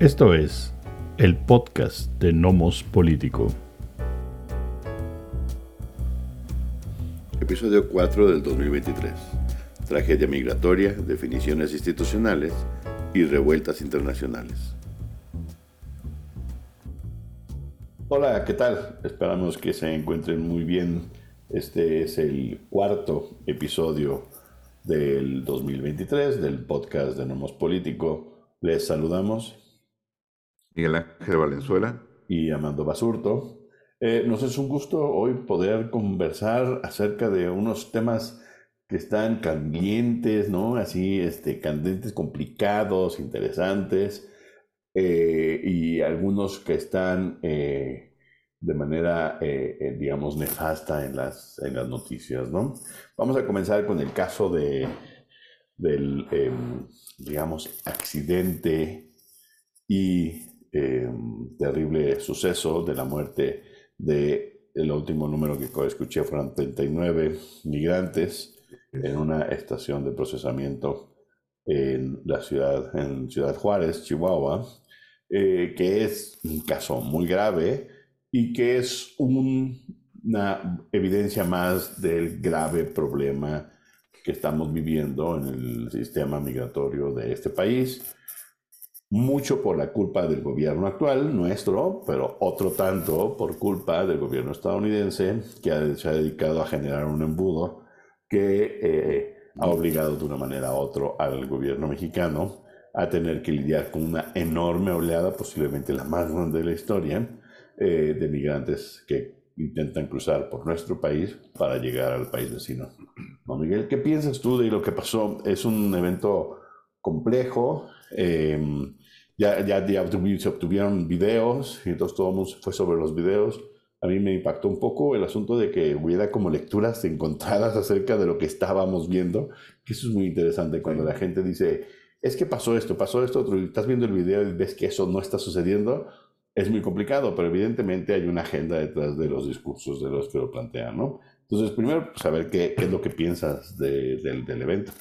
Esto es el podcast de Nomos Político. Episodio 4 del 2023. Tragedia migratoria, definiciones institucionales y revueltas internacionales. Hola, ¿qué tal? Esperamos que se encuentren muy bien. Este es el cuarto episodio del 2023 del podcast de Nomos Político. Les saludamos. Miguel Ángel Valenzuela. Y Amando Basurto. Eh, nos es un gusto hoy poder conversar acerca de unos temas que están calientes, ¿no? Así, este, candentes, complicados, interesantes, eh, y algunos que están eh, de manera, digamos, nefasta en las, en las noticias, ¿no? Vamos a comenzar con el caso de, del, em, digamos, accidente y em, terrible suceso de la muerte de el último número que escuché fueron 39 migrantes en una estación de procesamiento en la ciudad, en Ciudad Juárez, Chihuahua, eh, que es un caso muy grave y que es una evidencia más del grave problema que estamos viviendo en el sistema migratorio de este país mucho por la culpa del gobierno actual, nuestro, pero otro tanto por culpa del gobierno estadounidense, que se ha dedicado a generar un embudo que eh, ha obligado de una manera u otra al gobierno mexicano a tener que lidiar con una enorme oleada, posiblemente la más grande de la historia, eh, de migrantes que intentan cruzar por nuestro país para llegar al país vecino. ¿No, Miguel? ¿Qué piensas tú de lo que pasó? Es un evento complejo. Eh, ya, ya, ya se obtuvieron videos y entonces todo fue sobre los videos. A mí me impactó un poco el asunto de que hubiera como lecturas encontradas acerca de lo que estábamos viendo, que eso es muy interesante cuando la gente dice, es que pasó esto, pasó esto, otro, y estás viendo el video y ves que eso no está sucediendo, es muy complicado, pero evidentemente hay una agenda detrás de los discursos de los que lo plantean, ¿no? Entonces, primero, saber qué, qué es lo que piensas de, del, del evento.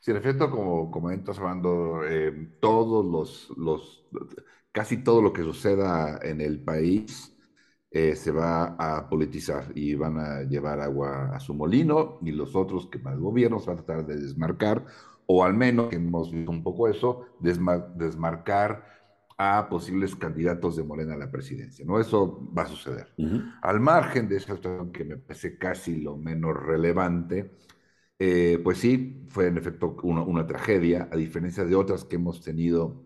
Sí, en efecto, como comentas, hablando, eh, todos los, los, casi todo lo que suceda en el país eh, se va a politizar y van a llevar agua a su molino y los otros que más gobiernos van a tratar de desmarcar, o al menos, que hemos visto un poco eso, desmarcar a posibles candidatos de Morena a la presidencia, ¿no? Eso va a suceder. Al margen de esa situación que me parece casi lo menos relevante, eh, pues sí, fue en efecto una, tragedia, a diferencia de otras que hemos tenido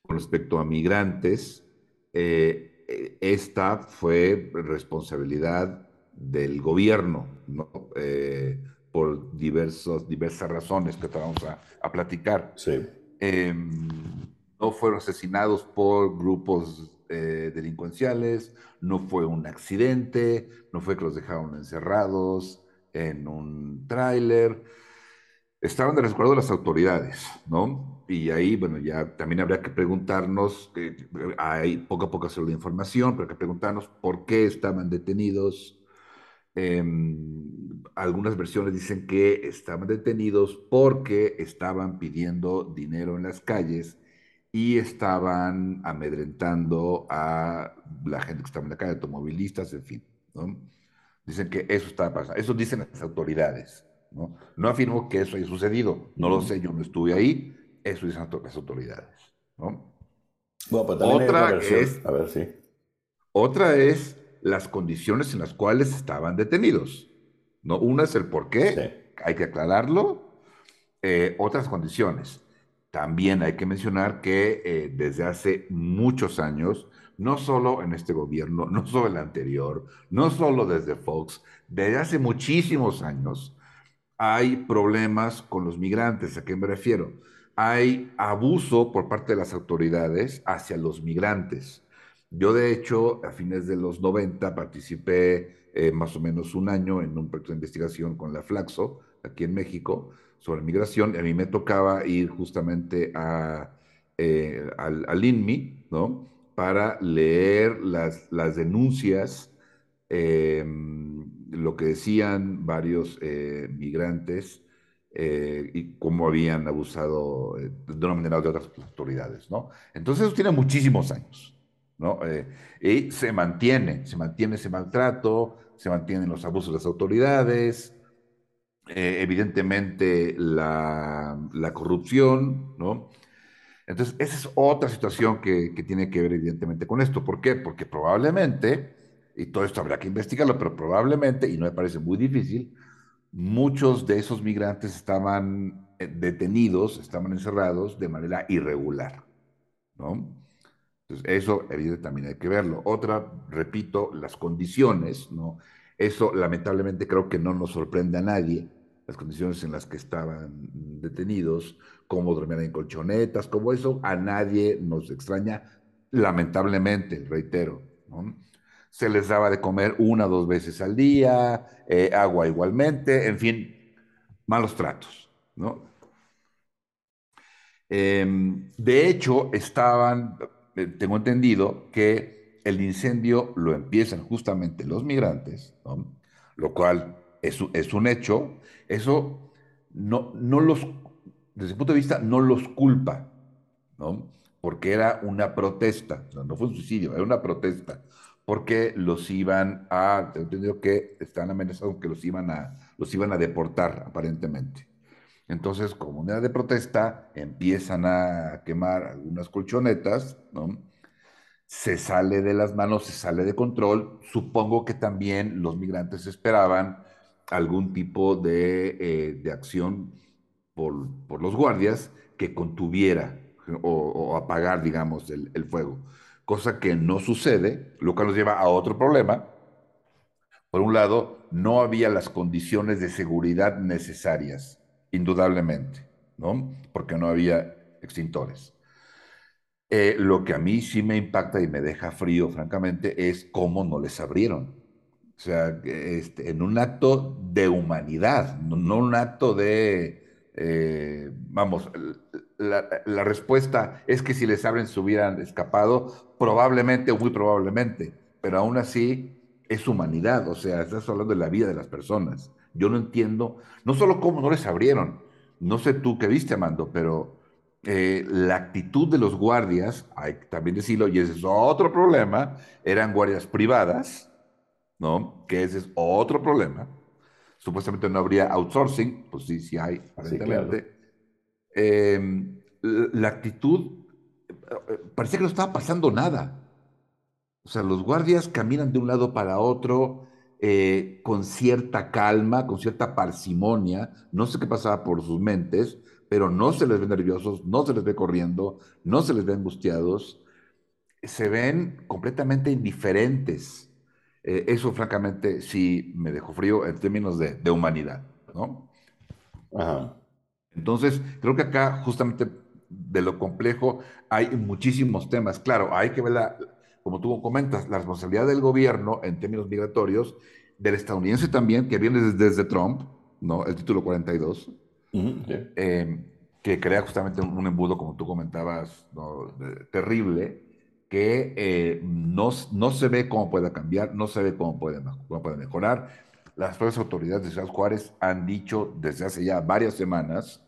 con respecto a migrantes. Eh, eh, esta fue responsabilidad del gobierno, ¿no? por diversos, diversas razones que vamos a, a platicar. Sí. Em, no fueron asesinados por grupos delincuenciales, no fue un accidente, no fue que los dejaron encerrados, en un tráiler, estaban de resguardo las autoridades, ¿no? Y ahí, bueno, ya también habría que preguntarnos, eh, hay poco a poco hacer la información, pero hay que preguntarnos por qué estaban detenidos. Em, algunas versiones dicen que estaban detenidos porque estaban pidiendo dinero en las calles y estaban amedrentando a la gente que estaba en la calle, automovilistas, en fin, ¿no? Dicen que eso estaba pasando. Eso dicen las autoridades. No, no afirmo que eso haya sucedido. No lo sé, yo no estuve ahí. Eso dicen las autoridades. ¿no? otra es, a ver, sí. Otra es las condiciones en las cuales estaban detenidos. ¿no? Una es el por qué, hay que aclararlo. Eh, otras condiciones. También hay que mencionar que eh, desde hace muchos años no solo en este gobierno, no solo el anterior, no solo desde Fox, desde hace muchísimos años hay problemas con los migrantes. ¿A qué me refiero? Hay abuso por parte de las autoridades hacia los migrantes. Yo, de hecho, a fines de los 90 participé eh, más o menos un año en un proyecto de investigación con la Flaxo, aquí en México, sobre migración. A mí me tocaba ir justamente a, eh, al INMI, ¿no? Para leer las, las denuncias, em, lo que decían varios eh, migrantes eh, y cómo habían abusado eh, de una manera o de otras autoridades, ¿no? Entonces eso tiene muchísimos años, ¿no? Y se mantiene, se mantiene ese maltrato, se mantienen los abusos de las autoridades, evidentemente la, la, corrupción, ¿no? Entonces, esa es otra situación que, tiene que ver evidentemente con esto. ¿Por qué? Porque probablemente, y todo esto habrá que investigarlo, pero probablemente, y no me parece muy difícil, muchos de esos migrantes estaban eh, detenidos, estaban encerrados de manera irregular, ¿no? Entonces, eso evidentemente también hay que verlo. Otra, repito, las condiciones, ¿no? Eso lamentablemente creo que no nos sorprende a nadie, las condiciones en las que estaban detenidos, cómo dormían en colchonetas, como eso a nadie nos extraña, lamentablemente, reitero, se les daba de comer una o dos veces al día, eh, agua igualmente, en fin, malos tratos, ¿no? Em, de hecho, estaban, eh, tengo entendido que el incendio lo empiezan justamente los migrantes, lo cual es, es, un hecho. Eso no, no los, desde el punto de vista, no los culpa, ¿no? porque era una protesta, no fue un suicidio, era una protesta porque los iban a, tengo entendido que están amenazados que los iban a, los iban a deportar aparentemente. Entonces, como moneda de protesta, empiezan a quemar algunas colchonetas, ¿no? Se sale de las manos, se sale de control. Supongo que también los migrantes esperaban algún tipo de, eh, de acción por, los guardias que contuviera o, apagar, digamos, el, el fuego cosa que no sucede, lo que nos lleva a otro problema. Por un lado, no había las condiciones de seguridad necesarias, indudablemente, ¿no? Porque no había extintores. Eh, lo que a mí sí me impacta y me deja frío, francamente, es cómo no les abrieron. O sea, este, en un acto de humanidad, no, un acto de, eh, vamos, la, respuesta es que si les abren se hubieran escapado, probablemente o muy probablemente, pero aún así es humanidad, o sea, estás hablando de la vida de las personas. Yo no entiendo, no solo cómo no les abrieron, no sé tú qué viste, Amando, pero eh, la actitud de los guardias, hay que también decirlo, y ese es otro problema, eran guardias privadas, ¿no? Que ese es otro problema. Supuestamente no habría outsourcing, pues sí, sí hay, aparentemente. Em, la actitud, eh, parecía que no estaba pasando nada. O sea, los guardias caminan de un lado para otro eh, con cierta calma, con cierta parsimonia. No sé qué pasaba por sus mentes, pero no se les ve nerviosos, no se les ve corriendo, no se les ve angustiados. Se ven completamente indiferentes. Eh, eso, francamente, sí me dejó frío en términos de, de humanidad, ¿no? Ajá. Entonces, creo que acá justamente de lo complejo hay muchísimos temas. Claro, hay que ver, la, como tú comentas, la responsabilidad del gobierno en términos migratorios, del estadounidense también, que viene desde, Trump, ¿no? El título 42, em, que crea justamente un, embudo, como tú comentabas, terrible, que eh, no, no se ve cómo pueda cambiar, no se ve cómo puede, cómo puede mejorar las propias autoridades de Ciudad Juárez han dicho desde hace ya varias semanas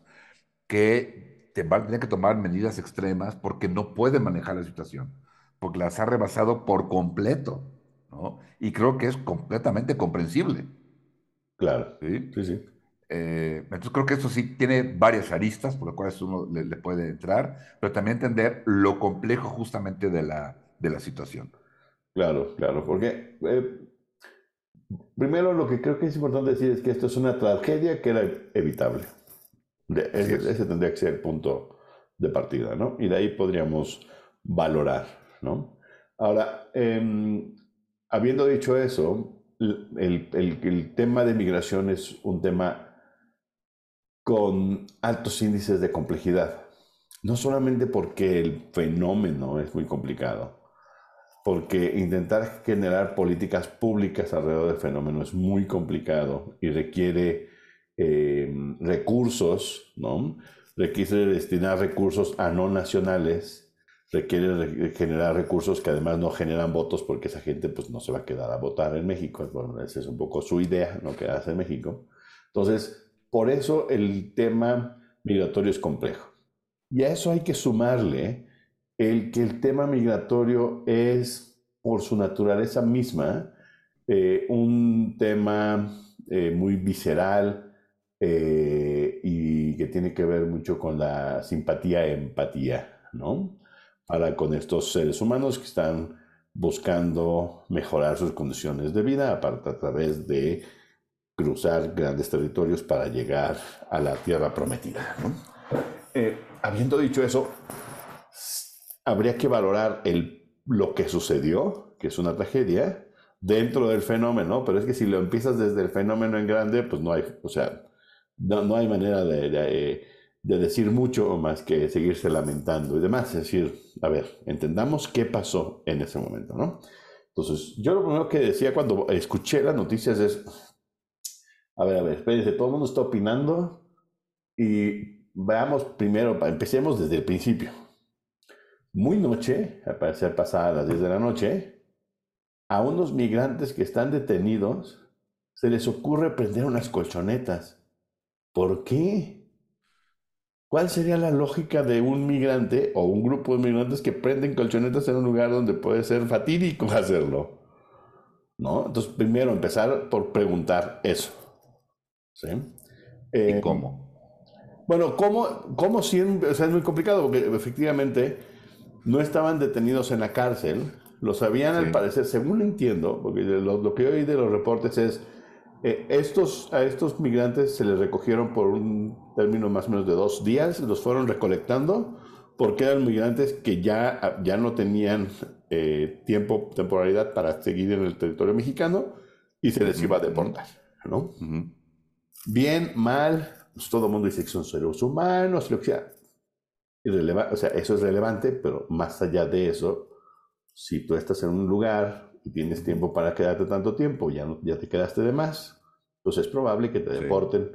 que te van a tener que tomar medidas extremas porque no pueden manejar la situación, porque las ha rebasado por completo, ¿no? Y creo que es completamente comprensible. Claro. Sí, sí, sí. Eh, entonces creo que eso sí tiene varias aristas por las cuales uno le, puede entrar, pero también entender lo complejo justamente de la, de la situación. Claro, claro, porque eh, Primero, lo que creo que es importante decir es que esto es una tragedia que era evitable. ese, tendría que ser el punto de partida, ¿no? Y de ahí podríamos valorar, ¿no? Ahora, em, habiendo dicho eso, el, el, tema de migración es un tema con altos índices de complejidad. No solamente porque el fenómeno es muy complicado, porque intentar generar políticas públicas alrededor del fenómeno es muy complicado y requiere eh, recursos, ¿no? Requiere destinar recursos a no nacionales, requiere generar recursos que además no generan votos porque esa gente pues no se va a quedar a votar en México. Bueno, esa es un poco su idea, no quedarse en México. Entonces, por eso el tema migratorio es complejo. Y a eso hay que sumarle el que el tema migratorio es, por su naturaleza misma, eh, un tema eh, muy visceral eh, y que tiene que ver mucho con la simpatía empatía, ¿no? Para con estos seres humanos que están buscando mejorar sus condiciones de vida, aparte a través de cruzar grandes territorios para llegar a la tierra prometida. habiendo dicho eso, habría que valorar lo que sucedió, que es una tragedia, dentro del fenómeno, pero es que si lo empiezas desde el fenómeno en grande, pues no hay, o sea, no, hay manera de, de, decir mucho más que seguirse lamentando y demás. Es decir, a ver, entendamos qué pasó en ese momento, ¿no? Entonces, yo lo primero que decía cuando escuché las noticias es, a ver, a ver, espérense, todo el mundo está opinando y veamos primero, empecemos desde el principio. Muy noche, al parecer pasada las 10 de la noche, a unos migrantes que están detenidos se les ocurre prender unas colchonetas. ¿Por qué? ¿Cuál sería la lógica de un migrante o un grupo de migrantes que prenden colchonetas en un lugar donde puede ser fatídico hacerlo? ¿No? Entonces, primero empezar por preguntar eso. ¿Sí? ¿Y eh, cómo? Bueno, ¿cómo, cómo siempre? O sea, es muy complicado porque efectivamente no estaban detenidos en la cárcel, lo sabían al parecer, según entiendo, porque lo, que oí de los reportes es, eh, estos, a estos migrantes se les recogieron por un término más o menos de dos días, los fueron recolectando porque eran migrantes que ya, ya no tenían eh, tiempo, temporalidad para seguir en el territorio mexicano y se les iba a deportar, ¿no? Bien, mal, pues todo el mundo dice que son seres humanos, lo que sea. o sea, eso es relevante, pero más allá de eso, si tú estás en un lugar y tienes tiempo para quedarte tanto tiempo, ya, no, ya te quedaste de más, pues es probable que te deporten.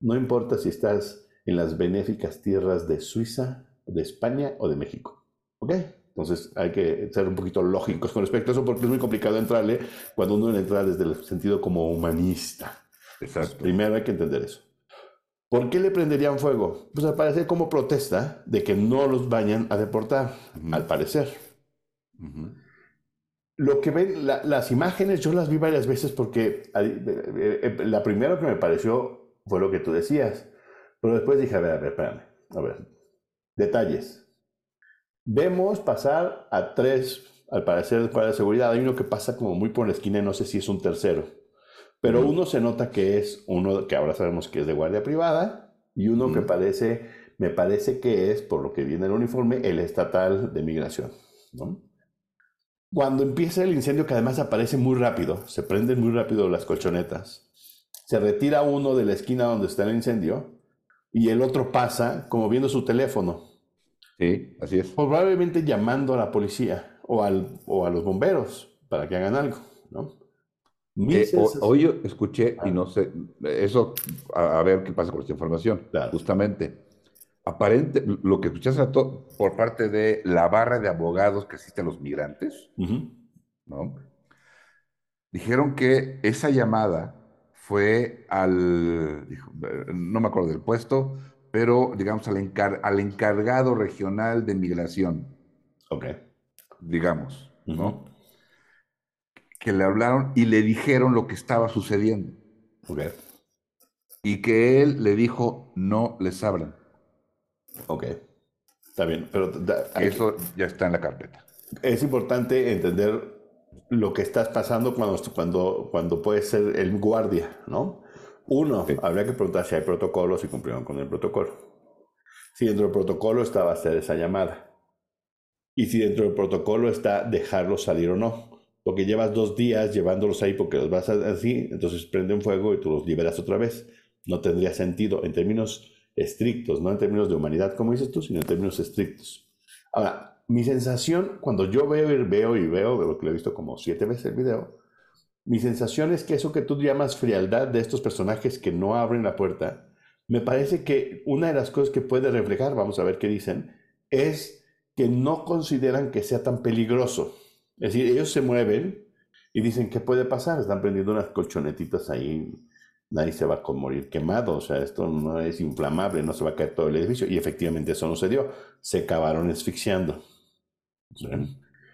No importa si estás en las benéficas tierras de Suiza, de España o de México. ¿Ok? Entonces hay que ser un poquito lógicos con respecto a eso porque es muy complicado entrarle cuando uno entra desde el sentido como humanista. Exacto. primero hay que entender eso. ¿Por qué le prenderían fuego? Pues al parecer como protesta de que no los vayan a deportar, al parecer. Lo que ven, las imágenes, yo las vi varias veces porque eh, eh, la primera que me pareció fue lo que tú decías, pero después dije, a ver, a ver, espérame, a ver, detalles. Vemos pasar a tres, al parecer, para de seguridad. Hay uno que pasa como muy por la esquina, no sé si es un tercero, pero uno se nota que es uno que ahora sabemos que es de guardia privada y uno que parece, me parece que es, por lo que viene el uniforme, el estatal de migración, ¿no? Cuando empieza el incendio, que además aparece muy rápido, se prenden muy rápido las colchonetas, se retira uno de la esquina donde está el incendio y el otro pasa como viendo su teléfono. Sí, así es. Probablemente llamando a la policía o, al, o a los bomberos para que hagan algo, ¿no? Eh, hoy escuché, y no sé, eso, a, ver qué pasa con esta información, justamente aparente, lo que escuchaste por parte de la barra de abogados que asisten a los migrantes, ¿no? Dijeron que esa llamada fue al, no me acuerdo del puesto, pero digamos al, al encargado regional de migración. Ok. Digamos, ¿no? Que le hablaron y le dijeron lo que estaba sucediendo. Ok. Y que él le dijo, no les hablan. Ok, está bien, pero... Eso ya está en la carpeta. Es importante entender lo que estás pasando cuando, cuando, cuando puede ser el guardia, ¿no? Uno, habría que preguntar si hay protocolos y cumplieron con el protocolo. Si dentro del protocolo estaba hacer esa llamada. Y si dentro del protocolo está dejarlos salir o no. Porque llevas dos días llevándolos ahí porque los vas así, entonces prende un fuego y tú los liberas otra vez. No tendría sentido en términos estrictos, no en términos de humanidad, como dices tú, sino en términos estrictos. Ahora, mi sensación, cuando yo veo y veo y veo, veo que lo he visto como siete veces el video, mi sensación es que eso que tú llamas frialdad de estos personajes que no abren la puerta, me parece que una de las cosas que puede reflejar, vamos a ver qué dicen, es que no consideran que sea tan peligroso. Es decir, ellos se mueven y dicen, ¿qué puede pasar? Están prendiendo unas colchonetitas ahí nadie se va a morir quemado, o sea, esto no es inflamable, no se va a caer todo el edificio. Y efectivamente eso no se dio, se acabaron asfixiando.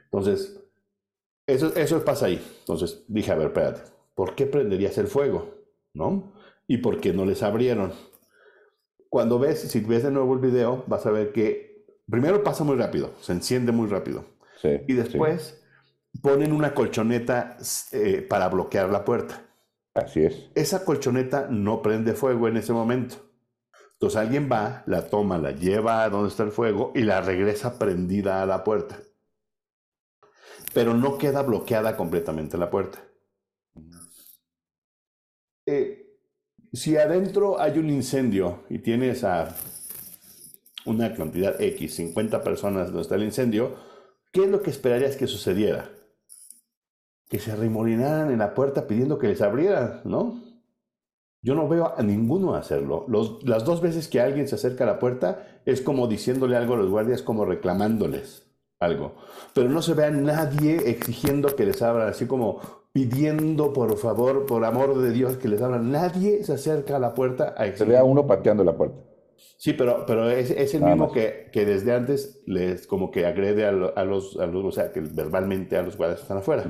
Entonces, eso, eso pasa ahí. Entonces dije, a ver, espérate, ¿por qué prenderías el fuego? ¿No? ¿Y por qué no les abrieron? Cuando ves, si ves de nuevo el video, vas a ver que primero pasa muy rápido, se enciende muy rápido. y después ponen una colchoneta eh, para bloquear la puerta. Así es. Esa colchoneta no prende fuego en ese momento. Entonces alguien va, la toma, la lleva a donde está el fuego y la regresa prendida a la puerta. Pero no queda bloqueada completamente la puerta. Eh, si adentro hay un incendio y tienes a una cantidad X, 50 personas donde está el incendio, ¿qué es lo que esperarías que sucediera? Que se arrimolinaran en la puerta pidiendo que les abrieran, ¿no? Yo no veo a ninguno hacerlo. las dos veces que alguien se acerca a la puerta es como diciéndole algo a los guardias, como reclamándoles algo. Pero no se ve a nadie exigiendo que les abran, así como pidiendo por favor, por amor de Dios, que les abran. Nadie se acerca a la puerta a exigir. Se ve a uno pateando la puerta. Sí, pero, pero es, el mismo que, que, desde antes les como que agrede a, los, a los, o sea, que verbalmente a los guardias que están afuera.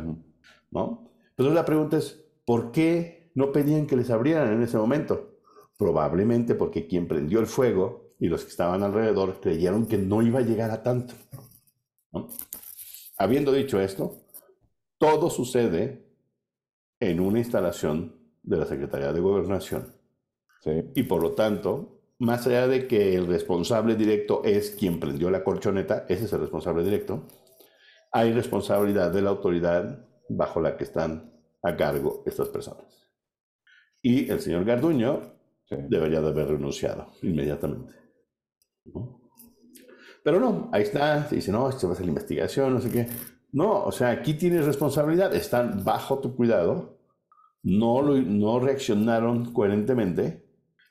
¿No? Entonces la pregunta es, ¿por qué no pedían que les abrieran en ese momento? Probablemente porque quien prendió el fuego y los que estaban alrededor creyeron que no iba a llegar a tanto. Habiendo dicho esto, todo sucede en una instalación de la Secretaría de Gobernación. Y por lo tanto, más allá de que el responsable directo es quien prendió la colchoneta, ese es el responsable directo, hay responsabilidad de la autoridad bajo la que están a cargo estas personas. Y el señor Garduño debería de haber renunciado inmediatamente. Pero no, ahí está, dice, no, esto va a ser la investigación, no sé qué. No, o sea, aquí tienes responsabilidad, están bajo tu cuidado, no, no reaccionaron coherentemente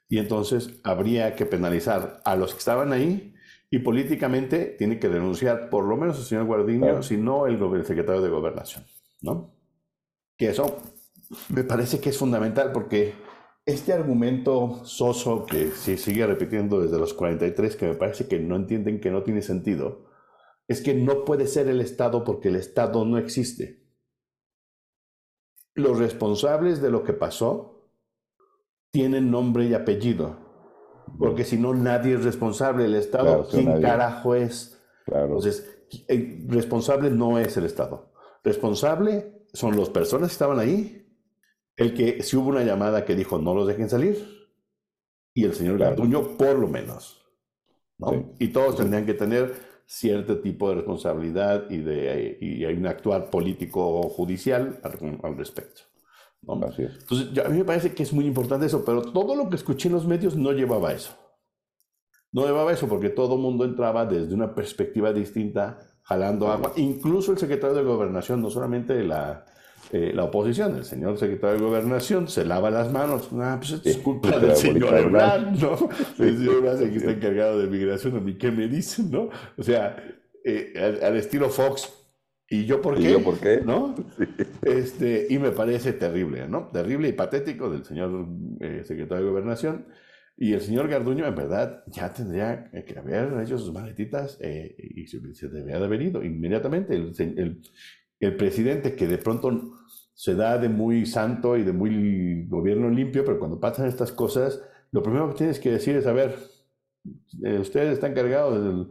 y entonces habría que penalizar a los que estaban ahí y políticamente tiene que renunciar por lo menos el señor Guardiño, si no el, el secretario de Gobernación. ¿No? Que eso me parece que es fundamental porque este argumento soso que se sigue repitiendo desde los 43, que me parece que no entienden que no tiene sentido, es que no puede ser el Estado porque el Estado no existe. Los responsables de lo que pasó tienen nombre y apellido, porque si no nadie es responsable. El Estado, ¿quién carajo es? Entonces, el responsable no es el Estado. Responsable son las personas que estaban ahí, el que si hubo una llamada que dijo no los dejen salir, y el señor Garduño por lo menos. ¿no? Y todos tendrían que tener cierto tipo de responsabilidad y, de, y hay un actuar político o judicial al, respecto. Entonces, a mí me parece que es muy importante eso, pero todo lo que escuché en los medios no llevaba eso. No llevaba eso porque todo el mundo entraba desde una perspectiva distinta jalando agua. Incluso el secretario de Gobernación, no solamente la, eh, la oposición, el señor secretario de Gobernación se lava las manos. Ah, pues es culpa del señor Ebrard, ¿no? El señor Ebrard que está encargado de migración, a mí qué me dicen, ¿no? O sea, eh, al, estilo Fox. ¿Y yo por qué? ¿Y yo por qué? ¿No? Este, y me parece terrible, ¿no? Terrible y patético del señor eh, secretario de Gobernación. Y el señor Garduño, en verdad, ya tendría que haber hecho sus maletitas eh, y se, debería de haber ido inmediatamente. El, el, presidente que de pronto se da de muy santo y de muy gobierno limpio, pero cuando pasan estas cosas, lo primero que tienes que decir es, a ver, eh, ustedes están cargados del,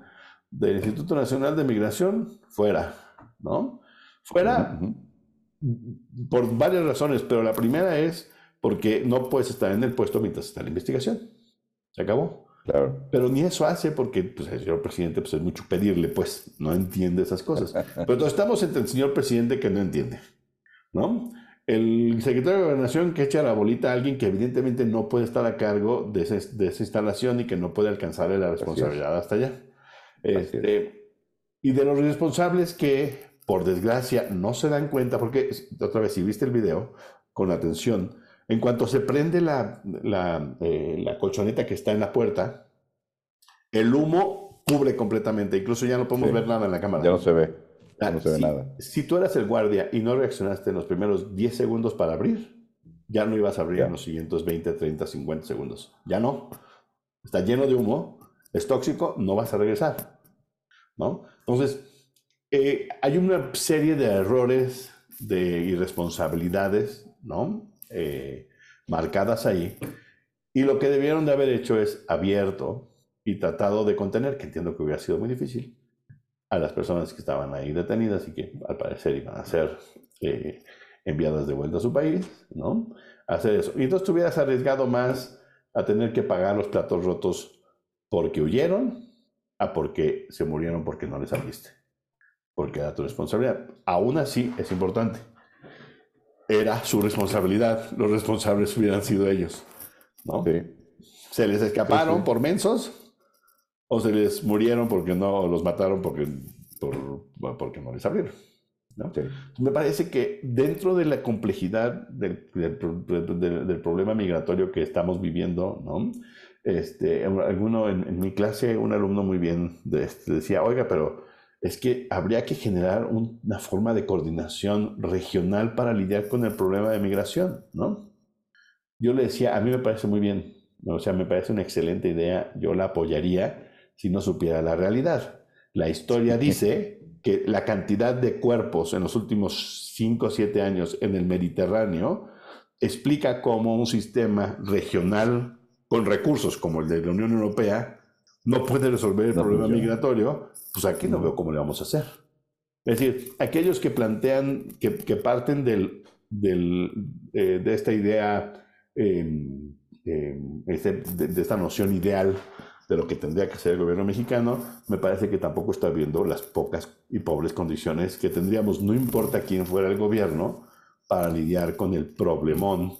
del, Instituto Nacional de Migración, fuera, ¿no? Fuera por varias razones, pero la primera es porque no puedes estar en el puesto mientras está la investigación. Se acabó. Claro. Pero ni eso hace porque pues, el señor presidente pues, es mucho pedirle, pues no entiende esas cosas. Pero entonces estamos entre el señor presidente que no entiende, ¿no? El secretario de Gobernación que echa la bolita a alguien que evidentemente no puede estar a cargo de, de esa instalación y que no puede alcanzarle la responsabilidad hasta allá. Este, y de los responsables que, por desgracia, no se dan cuenta, porque otra vez, si viste el video con atención, en cuanto se prende la, la, eh, la, colchoneta que está en la puerta, el humo cubre completamente. Incluso ya no podemos ver nada en la cámara. Ya no se ve. no se ve si, nada. Si tú eras el guardia y no reaccionaste en los primeros 10 segundos para abrir, ya no ibas a abrir en los siguientes 20, 30, 50 segundos. Ya no. Está lleno de humo, es tóxico, no vas a regresar. ¿no? Entonces, eh, hay una serie de errores, de irresponsabilidades, ¿no? Eh, marcadas ahí. Y lo que debieron de haber hecho es abierto y tratado de contener, que entiendo que hubiera sido muy difícil, a las personas que estaban ahí detenidas y que al parecer iban a ser eh, enviadas de vuelta a su país, ¿no? Hacer eso. Y entonces te hubieras arriesgado más a tener que pagar los platos rotos porque huyeron a porque se murieron porque no les abriste. Porque era tu responsabilidad. Aún así es importante. Era su responsabilidad. Los responsables hubieran sido ellos. ¿no? Se les escaparon por mensos o se les murieron porque no los mataron porque, porque no les abrieron. Me parece que dentro de la complejidad del, del, problema migratorio que estamos viviendo, ¿no? este, alguno en, mi clase, un alumno muy bien decía, oiga, pero es que habría que generar una forma de coordinación regional para lidiar con el problema de migración, ¿no? Yo le decía, a mí me parece muy bien, o sea, me parece una excelente idea, yo la apoyaría si no supiera la realidad. La historia dice que la cantidad de cuerpos en los últimos 5 o 7 años en el Mediterráneo explica cómo un sistema regional con recursos como el de la Unión Europea no puede resolver el problema migratorio, pues aquí no veo cómo le vamos a hacer. Es decir, aquellos que plantean, que, parten del, eh, de esta idea, em, em, este, de, esta noción ideal de lo que tendría que ser el gobierno mexicano, me parece que tampoco está viendo las pocas y pobres condiciones que tendríamos, no importa quién fuera el gobierno, para lidiar con el problemón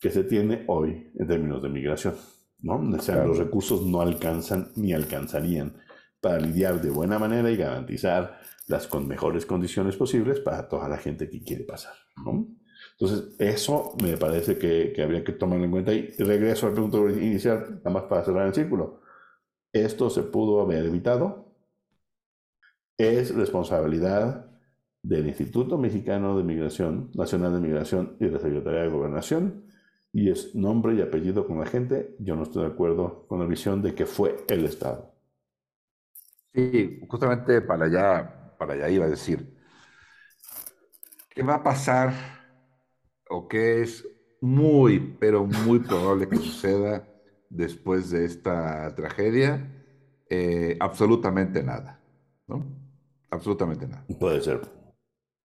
que se tiene hoy en términos de migración. ¿No? O sea, los recursos no alcanzan ni alcanzarían para lidiar de buena manera y garantizar las con mejores condiciones posibles para toda la gente que quiere pasar. ¿no? Entonces, eso me parece que, que habría que tomarlo en cuenta. Y regreso al punto inicial, nada más para cerrar el círculo. Esto se pudo haber evitado. Es responsabilidad del Instituto Mexicano de Migración, Nacional de Migración y de la Secretaría de Gobernación y es nombre y apellido con la gente, yo no estoy de acuerdo con la visión de que fue el Estado. Sí, justamente para allá, para allá iba a decir, ¿qué va a pasar o qué es muy, pero muy probable que suceda después de esta tragedia? Eh, absolutamente nada, ¿no? Absolutamente nada. Puede ser.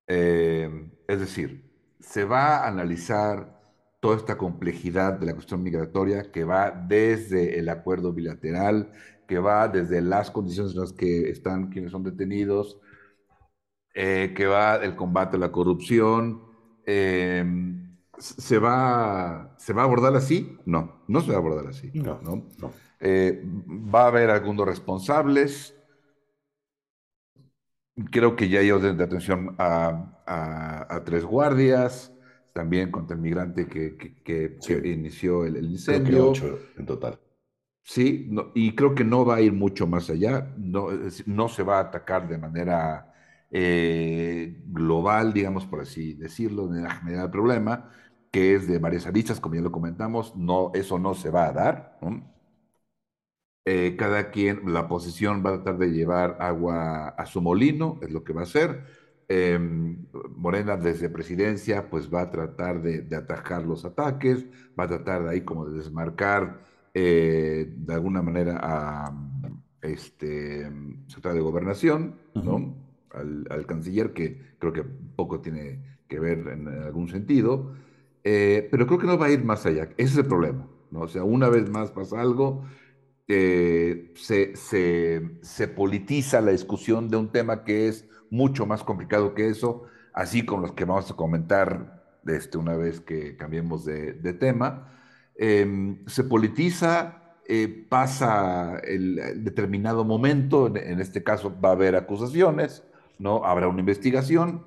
Eh, es decir, se va a analizar toda esta complejidad de la cuestión migratoria que va desde el acuerdo bilateral, que va desde las condiciones en las que están quienes son detenidos, eh, que va el combate a la corrupción. Em, ¿se, va, ¿Se va a abordar así? No, no se va a abordar así. No, no. Eh, va a haber algunos responsables. Creo que ya hay orden de atención a, a tres guardias también contra el migrante que, que, inició el, incendio. en total. Sí, y creo que no va a ir mucho más allá, no, no se va a atacar de manera eh, global, digamos por así decirlo, de la general el problema, que es de varias aristas, como ya lo comentamos, no, eso no se va a dar. Eh, cada quien, la oposición va a tratar de llevar agua a su molino, es lo que va a hacer Em, Morena desde presidencia pues va a tratar de, atajar los ataques, va a tratar de ahí como de desmarcar eh, de alguna manera a este secretario de gobernación, ¿no? Al, canciller, que creo que poco tiene que ver en, algún sentido, eh, pero creo que no va a ir más allá. Ese es el problema, ¿no? O sea, una vez más pasa algo, eh, se, se, se politiza la discusión de un tema que es mucho más complicado que eso, así como los que vamos a comentar este, una vez que cambiemos de, tema. Em, se politiza, eh, pasa el, determinado momento, en, este caso va a haber acusaciones, ¿no? habrá una investigación,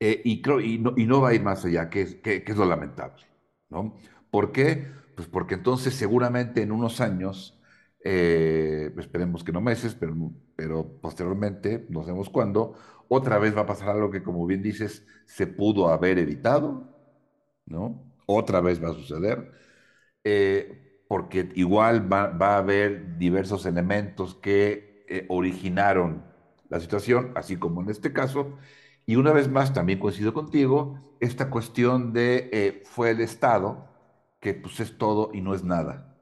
eh, y, creo, y, no, y, no, va a ir más allá, que es, que, es lo lamentable. ¿no? ¿Por qué? Pues porque entonces seguramente en unos años eh, esperemos que no meses, pero, pero posteriormente, no sabemos cuándo, otra vez va a pasar algo que, como bien dices, se pudo haber evitado, ¿no? Otra vez va a suceder, eh, porque igual va, a haber diversos elementos que eh, originaron la situación, así como en este caso, y una vez más, también coincido contigo, esta cuestión de fue el Estado, que pues es todo y no es nada.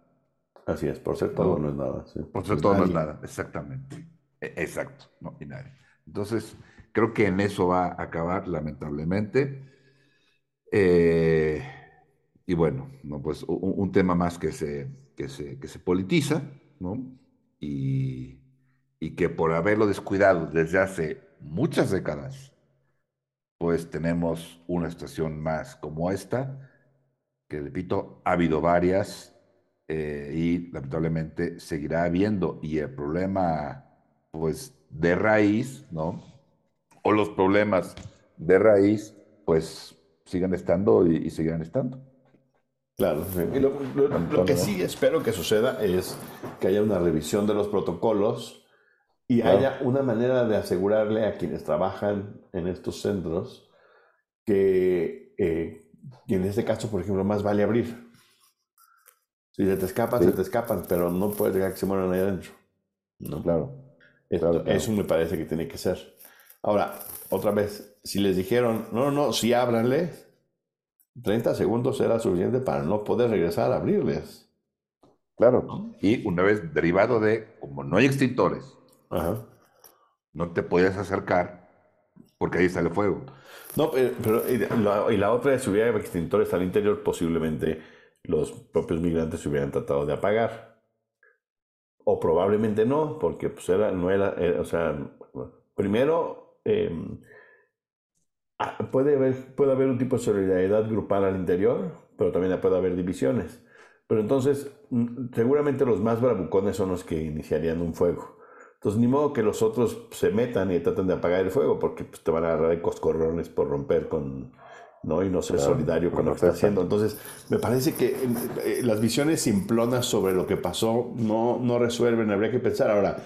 Así es, por ser todo no, es nada. Por ser todo no es nada, exactamente. E, exacto, no, y nadie. Entonces, creo que en eso va a acabar, lamentablemente. Eh, y bueno, no, pues un, tema más que se, que se, que se politiza, ¿no? Y, y que por haberlo descuidado desde hace muchas décadas, pues tenemos una situación más como esta, que repito, ha habido varias eh, y lamentablemente seguirá habiendo. Y el problema, pues, de raíz, ¿no? O los problemas de raíz, pues, siguen estando y, seguirán estando. Claro, y lo, que sí espero que suceda es que haya una revisión de los protocolos y haya una manera de asegurarle a quienes trabajan en estos centros que, eh, en este caso, por ejemplo, más vale abrir. Si se te escapan, se te escapan, pero no puedes dejar que se mueran ahí adentro. ¿no? Claro. Eso me parece que tiene que ser. Ahora, otra vez, si les dijeron, no, no, si ábranle, 30 segundos era suficiente para no poder regresar a abrirles. Claro. Y una vez derivado de, como no hay extintores, no te puedes acercar porque ahí sale fuego. No, pero, y, la, otra es si hubiera extintores al interior, posiblemente los propios migrantes se hubieran tratado de apagar. O probablemente no, porque pues era, no era, eh, o sea, primero em, ah, puede, haber, puede haber un tipo de solidaridad grupal al interior, pero también puede haber divisiones. Pero entonces, mm, seguramente los más bravucones son los que iniciarían un fuego. Entonces, ni modo que los otros se metan y traten de apagar el fuego, porque pues, te van a agarrar de coscorrones por romper con, ¿no? Y no ser solidario con lo que está haciendo. Entonces, me parece que eh, las visiones simplonas sobre lo que pasó no, no resuelven, habría que pensar. Ahora,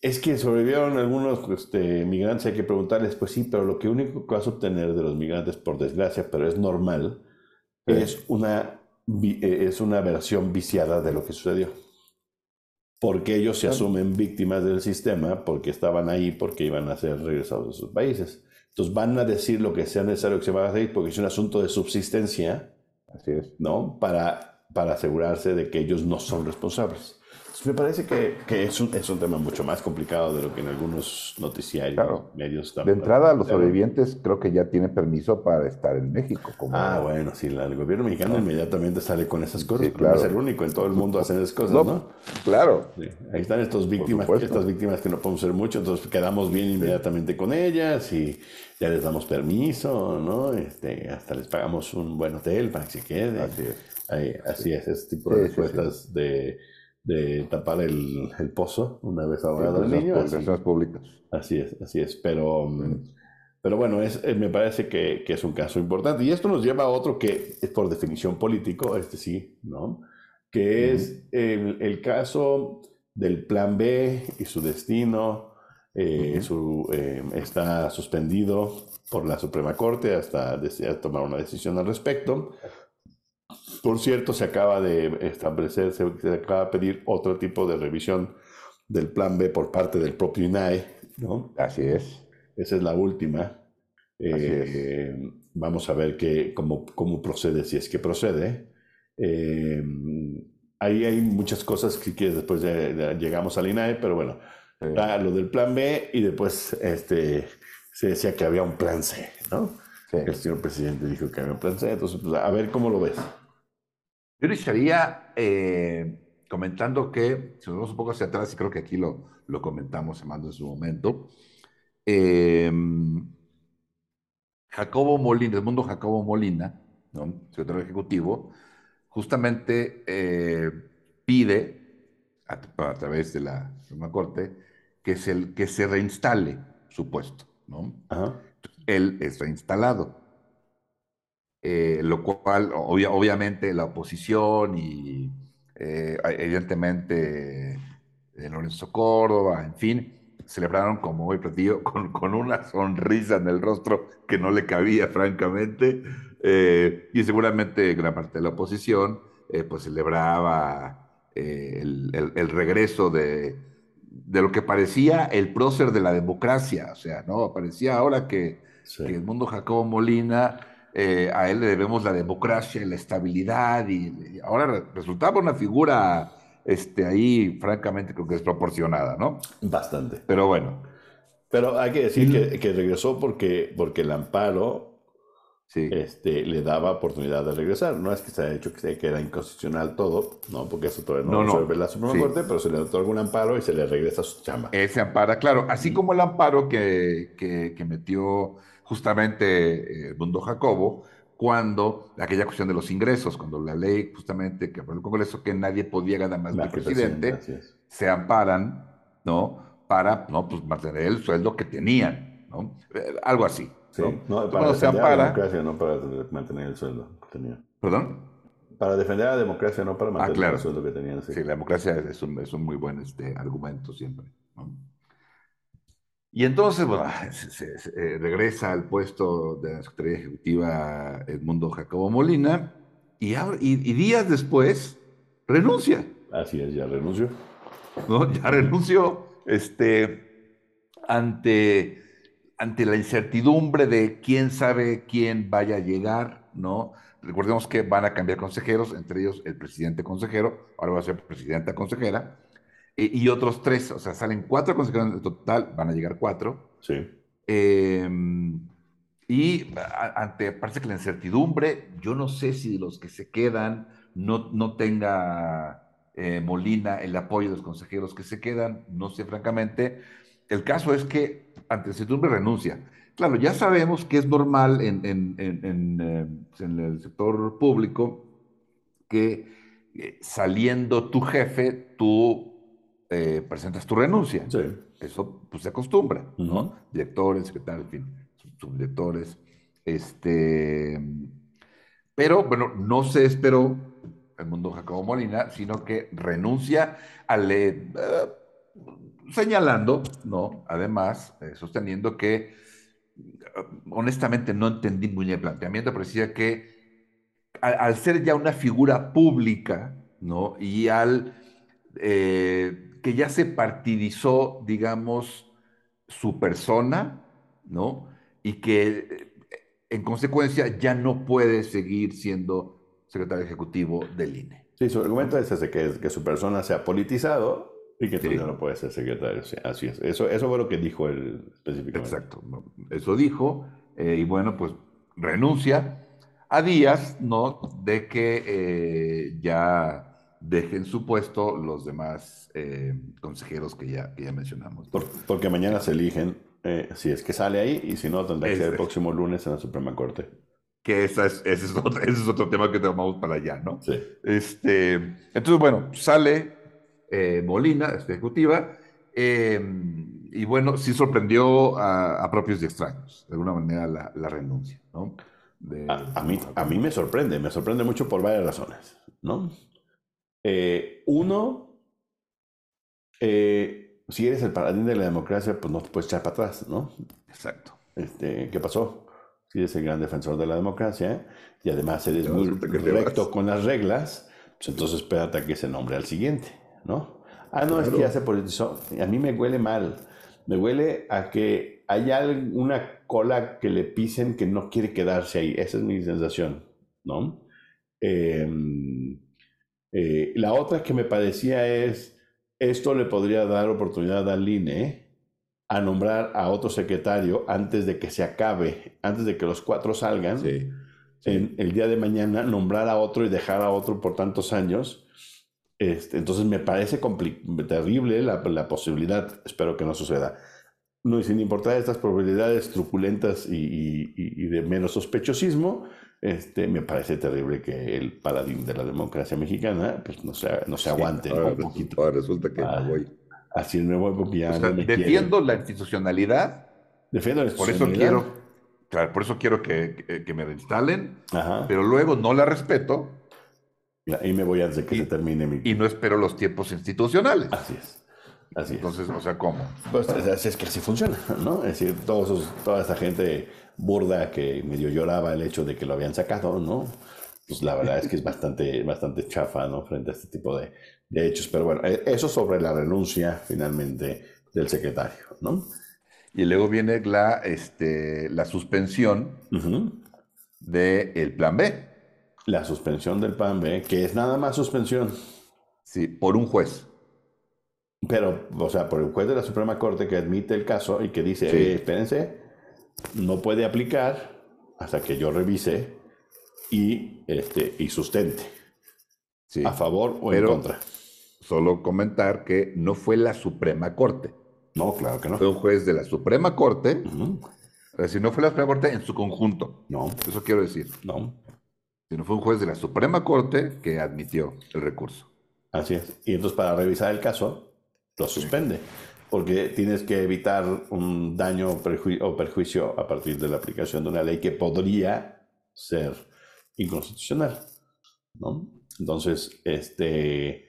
es que sobrevivieron algunos este, migrantes, hay que preguntarles, pues sí, pero lo que único que vas a obtener de los migrantes, por desgracia, pero es normal, es, una, eh, es una versión viciada de lo que sucedió porque ellos se asumen víctimas del sistema, porque estaban ahí, porque iban a ser regresados a sus países. Entonces van a decir lo que sea necesario que se va a hacer, porque es un asunto de subsistencia, Así es. ¿no? Para, para asegurarse de que ellos no son responsables me parece que, que es, un, es, un, tema mucho más complicado de lo que en algunos noticiarios, medios están. De entrada, los sobrevivientes creo que ya tienen permiso para estar en México. Como... Ah, bueno, sí, el gobierno mexicano inmediatamente sale con esas cosas. claro. Es el único en todo el mundo hacer esas cosas, ¿no? Claro. Ahí están estas víctimas, estas víctimas que no podemos ser mucho, entonces quedamos bien inmediatamente con ellas y ya les damos permiso, ¿no? Este, hasta les pagamos un buen hotel para que se queden. Así es. así es, ese tipo de respuestas de de tapar el, el pozo una vez ahogado el niño. Así, públicas. Así es, así es. Pero, pero bueno, es, eh, me parece que, que, es un caso importante. Y esto nos lleva a otro que es por definición político, este sí, ¿no? Que es el, el, caso del plan B y su destino. Eh, su, eh, está suspendido por la Suprema Corte hasta tomar una decisión al respecto. Por cierto, se acaba de establecer, se, acaba de pedir otro tipo de revisión del plan B por parte del propio INAE, ¿no? Así es. Esa es la última. Eh, vamos a ver que, cómo, cómo, procede, si es que procede. Eh, ahí hay muchas cosas que, después llegamos al INAE, pero bueno, lo del plan B y después este, se decía que había un plan C, ¿no? El señor presidente dijo que había un plan C, entonces pues, a ver cómo lo ves. Yo iniciaría eh, comentando que, si nos vamos un poco hacia atrás, y creo que aquí lo, lo comentamos, Amando, en su momento, em, Jacobo Molina, el mundo Jacobo Molina, ¿no? secretario ejecutivo, justamente eh, pide, a, través de la Suprema Corte, que se, que se reinstale su puesto. ¿no? Él es reinstalado. Eh, lo cual obviamente la oposición y eh, evidentemente eh, Lorenzo Córdoba, en fin, celebraron como hoy platillo con, con, una sonrisa en el rostro que no le cabía francamente Eh, y seguramente gran parte de la oposición eh, pues celebraba eh, el, regreso de, de, lo que parecía el prócer de la democracia. O sea, ¿no? Parecía ahora que, el mundo Jacobo Molina, a él le debemos la democracia y la estabilidad, y, ahora resultaba una figura este, ahí, francamente, creo que desproporcionada, ¿no? Bastante. Pero bueno. Pero hay que decir que, que, regresó porque, porque el amparo este, le daba oportunidad de regresar. No es que se haya dicho que, que era inconstitucional todo, no, porque eso todavía no, no, no. la Suprema Corte, pero se le da algún amparo y se le regresa a su chamba. Ese amparo, claro, así como el amparo que, que, metió justamente el eh, Mundo Jacobo, cuando aquella cuestión de los ingresos, cuando la ley justamente que aprobó el Congreso que nadie podía ganar más que presidente, se amparan, ¿no? Para no, pues, mantener el sueldo que tenían, ¿no? Eh, algo así. Sí, ¿no? para defender a la democracia, no para mantener el sueldo que tenían. ¿Perdón? Para defender a la democracia, no para ah, mantener el sueldo que tenían. Sí, la democracia es un, es un muy buen este, argumento siempre. Y entonces, bueno, se, eh, regresa al puesto de la Secretaría Ejecutiva Edmundo Jacobo Molina y, y, días después renuncia. Así es, ya renunció. ¿No? Ya renunció este, ante ante la incertidumbre de quién sabe quién vaya a llegar, ¿no? Recordemos que van a cambiar consejeros, entre ellos el presidente consejero, ahora va a ser presidenta consejera, y, otros tres, o sea, salen cuatro consejeros en total, van a llegar cuatro. Sí. Em, y ante, parece que la incertidumbre, yo no sé si los que se quedan no, no tenga eh, Molina el apoyo de los consejeros que se quedan, no sé francamente. El caso es que ante incertidumbre renuncia. Claro, ya sabemos que es normal en, en, en, eh, el sector público que eh, saliendo tu jefe, tú eh, presentas tu renuncia. Sí. Eso pues, se acostumbra, ¿no? Directores, secretarios, en fin, subdirectores. Este, pero bueno, no se esperó el mundo Jacobo Molina, sino que renuncia al señalando, ¿no? Además, eh, sosteniendo que, honestamente, no entendí muy bien el planteamiento, pero decía que al, ser ya una figura pública, ¿no? Y al eh, que ya se partidizó, digamos, su persona, ¿no? Y que en consecuencia ya no puede seguir siendo secretario ejecutivo del INE. Sí, su argumento es ese, que, que su persona se ha politizado y que sí. no puede ser secretario. así es. Eso, eso fue lo que dijo él específicamente. Exacto. Eso dijo. Eh, y bueno, pues renuncia a días, ¿no? De que eh, ya dejen su puesto los demás eh, consejeros que ya, ya mencionamos. porque mañana se eligen, si es que sale ahí, y si no, tendrá que ser el próximo lunes en la Suprema Corte. Que esa es, ese, es otro, ese es otro tema que tomamos para allá, ¿no? Sí. Este, entonces, bueno, sale eh, Molina, ejecutiva, em, y bueno, sí sorprendió a, propios y extraños, de alguna manera, la, renuncia, ¿no? a, mí, a mí me sorprende, me sorprende mucho por varias razones, ¿no? Eh, uno, eh, si eres el paradigma de la democracia, pues no te puedes echar para atrás, ¿no? Exacto. Este, ¿Qué pasó? Si eres el gran defensor de la democracia y además eres muy recto con las reglas, pues entonces espérate a que se nombre al siguiente. ¿no? Ah, no, es que ya se politizó. A mí me huele mal. Me huele a que hay una cola que le pisen que no quiere quedarse ahí. Esa es mi sensación, ¿no? Em, eh, la otra que me parecía es, esto le podría dar oportunidad al INE a nombrar a otro secretario antes de que se acabe, antes de que los cuatro salgan. En el día de mañana, nombrar a otro y dejar a otro por tantos años este, entonces me parece terrible la, posibilidad, espero que no suceda. No, y sin importar estas probabilidades truculentas y, de menos sospechosismo, este, me parece terrible que el paradigma de la democracia mexicana pues, no, se, no se aguante un poquito. resulta que ah, voy. Así me voy porque ya Defiendo la institucionalidad. Defiendo la institucionalidad. Por eso quiero, claro, por eso quiero que, que me reinstalen, pero luego no la respeto y me voy antes de que se termine mi... Y no espero los tiempos institucionales. Así es. Así Entonces, o sea, ¿cómo? Pues es que así funciona, ¿no? Es decir, todos toda esa gente burda que medio lloraba el hecho de que lo habían sacado, ¿no? Pues la verdad es que es bastante, bastante chafa, ¿no? Frente a este tipo de, de hechos. Pero bueno, e, eso sobre la renuncia finalmente del secretario, ¿no? Y luego viene la, este, la suspensión del plan B. La suspensión del plan B, que es nada más suspensión. Sí, por un juez. Pero, o sea, por el juez de la Suprema Corte que admite el caso y que dice, eh, espérense, no puede aplicar hasta que yo revise y, este, y sustente. Sí. A favor o en contra. Solo comentar que no fue la Suprema Corte. No, claro que no. Fue un juez de la Suprema Corte. Es decir, no fue la Suprema Corte en su conjunto. No. Eso quiero decir. No. Sino fue un juez de la Suprema Corte que admitió el recurso. Así es. Y entonces para revisar el caso, lo suspende. Porque tienes que evitar un daño o perjuicio a partir de la aplicación de una ley que podría ser inconstitucional. ¿no? Entonces, este,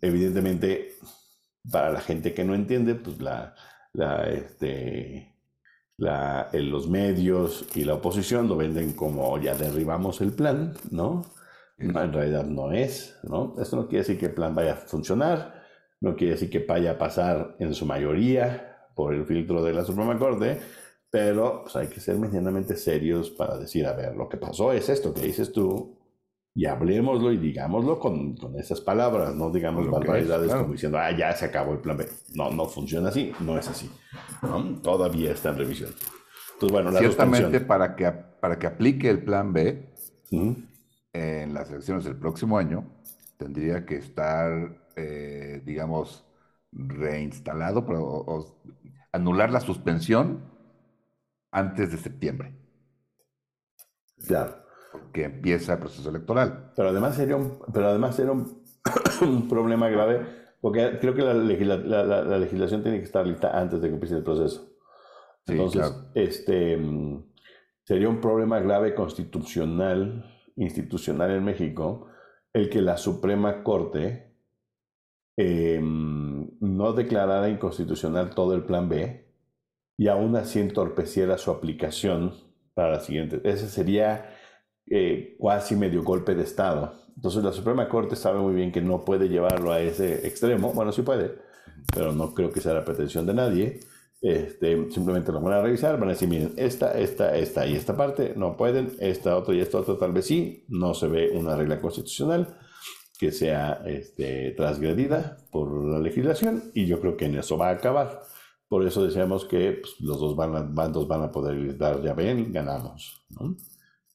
evidentemente, para la gente que no entiende, pues la, la, este, la, los medios y la oposición lo venden como ya derribamos el plan, ¿no? En realidad no es, ¿no? Esto no quiere decir que el plan vaya a funcionar, no quiere decir que vaya a pasar en su mayoría por el filtro de la Suprema Corte, pero pues, hay que ser medianamente serios para decir, a ver, lo que pasó es esto que dices tú, y hablemoslo y digámoslo con, con esas palabras, no digamos barbaridades como diciendo, ah, ya se acabó el plan B. No, no funciona así, no es así. Todavía está en revisión. Entonces, bueno, la Ciertamente para que, para que aplique el plan B en las elecciones del próximo año, tendría que estar, eh, digamos, reinstalado, pero, anular la suspensión antes de septiembre. Claro que empieza el proceso electoral. Pero además sería un, pero además sería un, problema grave, porque creo que la, la, legislación tiene que estar lista antes de que empiece el proceso. Entonces, este, sería un problema grave constitucional, institucional en México, el que la Suprema Corte em, no declarara inconstitucional todo el plan B y aún así entorpeciera su aplicación para la siguiente. Ese sería eh, cuasi medio golpe de Estado. Entonces la Suprema Corte sabe muy bien que no puede llevarlo a ese extremo. Bueno, sí puede, pero no creo que sea la pretensión de nadie. Este, simplemente lo van a revisar, van a decir, miren, esta, esta, esta y esta parte no pueden, esta otra y esta otra tal vez sí, no se ve una regla constitucional que sea este, transgredida por la legislación y yo creo que en eso va a acabar. Por eso decíamos que pues, los dos bandos van a poder dar, ya ven, ganamos. ¿no?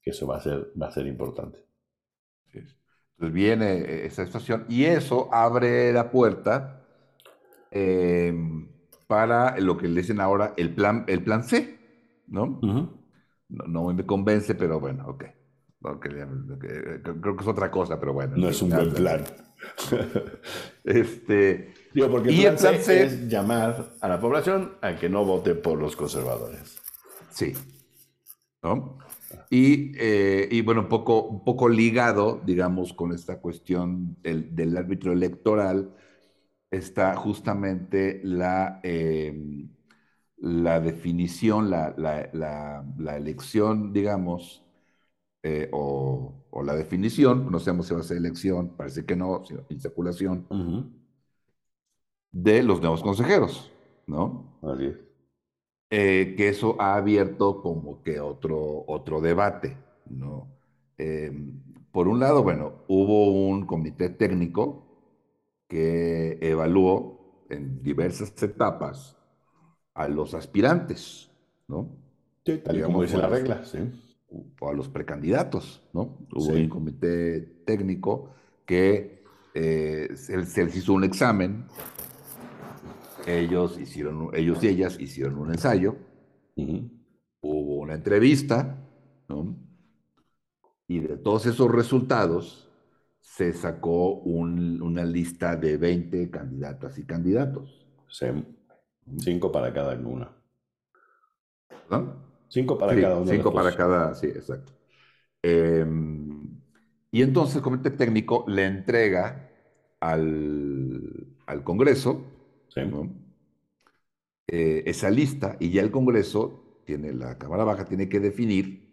que eso va a ser, va a ser importante. Entonces viene eh, esa situación y eso abre la puerta em, para lo que le dicen ahora el plan, el plan C, ¿no? no, me convence, pero bueno, ok. Creo que es otra cosa, pero bueno. No es un buen plan. este, Digo, porque el plan, C, es llamar a la población a que no vote por los conservadores. Sí. ¿No? Eh, y, bueno, un poco, un poco ligado, digamos, con esta cuestión del, árbitro electoral, está justamente la, em, la definición, la, la, elección, digamos, eh, o, la definición, no sabemos si va a ser elección, parece que no, sino insaculación, de los nuevos consejeros, ¿no? Así es. Eh, que eso ha abierto como que otro, otro debate, ¿no? Em, por un lado, bueno, hubo un comité técnico que evaluó en diversas etapas a los aspirantes, ¿no? Sí, tal y como dice la regla, sí. O a los precandidatos, ¿no? Hubo un comité técnico que eh, se, se les hizo un examen ellos, hicieron, ellos y ellas hicieron un ensayo, hubo una entrevista, y de todos esos resultados se sacó una lista de 20 candidatas y candidatos. cinco para cada una. ¿No? Cinco para cada uno. Cinco para cada, sí, exacto. Em, y entonces el comité técnico le entrega al, al Congreso Eh, esa lista y ya el Congreso tiene, la Cámara Baja tiene que definir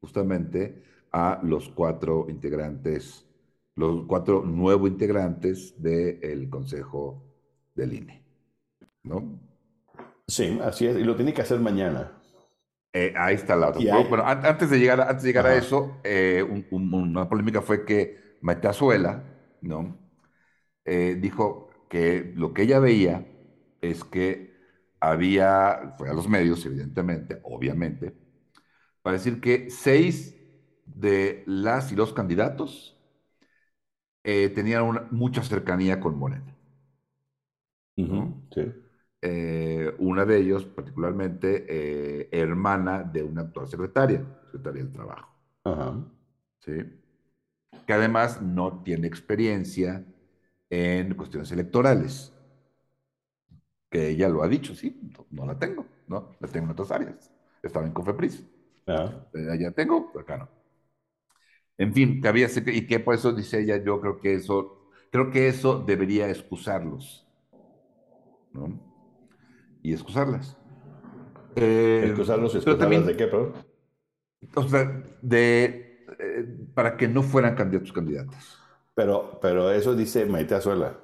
justamente a los cuatro integrantes, los cuatro nuevos integrantes del Consejo del INE. ¿No? Sí, así es, y lo tiene que hacer mañana. Eh, ahí está la otra. Bueno, antes de llegar, antes de llegar a eso, eh, una polémica fue que Maite ¿no? Eh, dijo que lo que ella veía es que había, fue a los medios, evidentemente, obviamente, para decir que seis de las y los candidatos tenían mucha cercanía con Morena. sí. Eh, una de ellos, particularmente, eh, hermana de una actual secretaria, secretaria del Trabajo. ¿Sí? Que además no tiene experiencia en cuestiones electorales. Que ella lo ha dicho, sí, no, la tengo, ¿no? La tengo en otras áreas. Estaba en Cofepris. Ah. Allá tengo, acá no. En fin, que había, y que por eso dice ella, yo creo que eso, creo que eso debería excusarlos. ¿no? Y excusarlas. Eh, excusarlos y excusarlas de qué, perdón? O sea, de, eh, para que no fueran candidatos candidatas. Pero, pero eso dice Maite Azuela.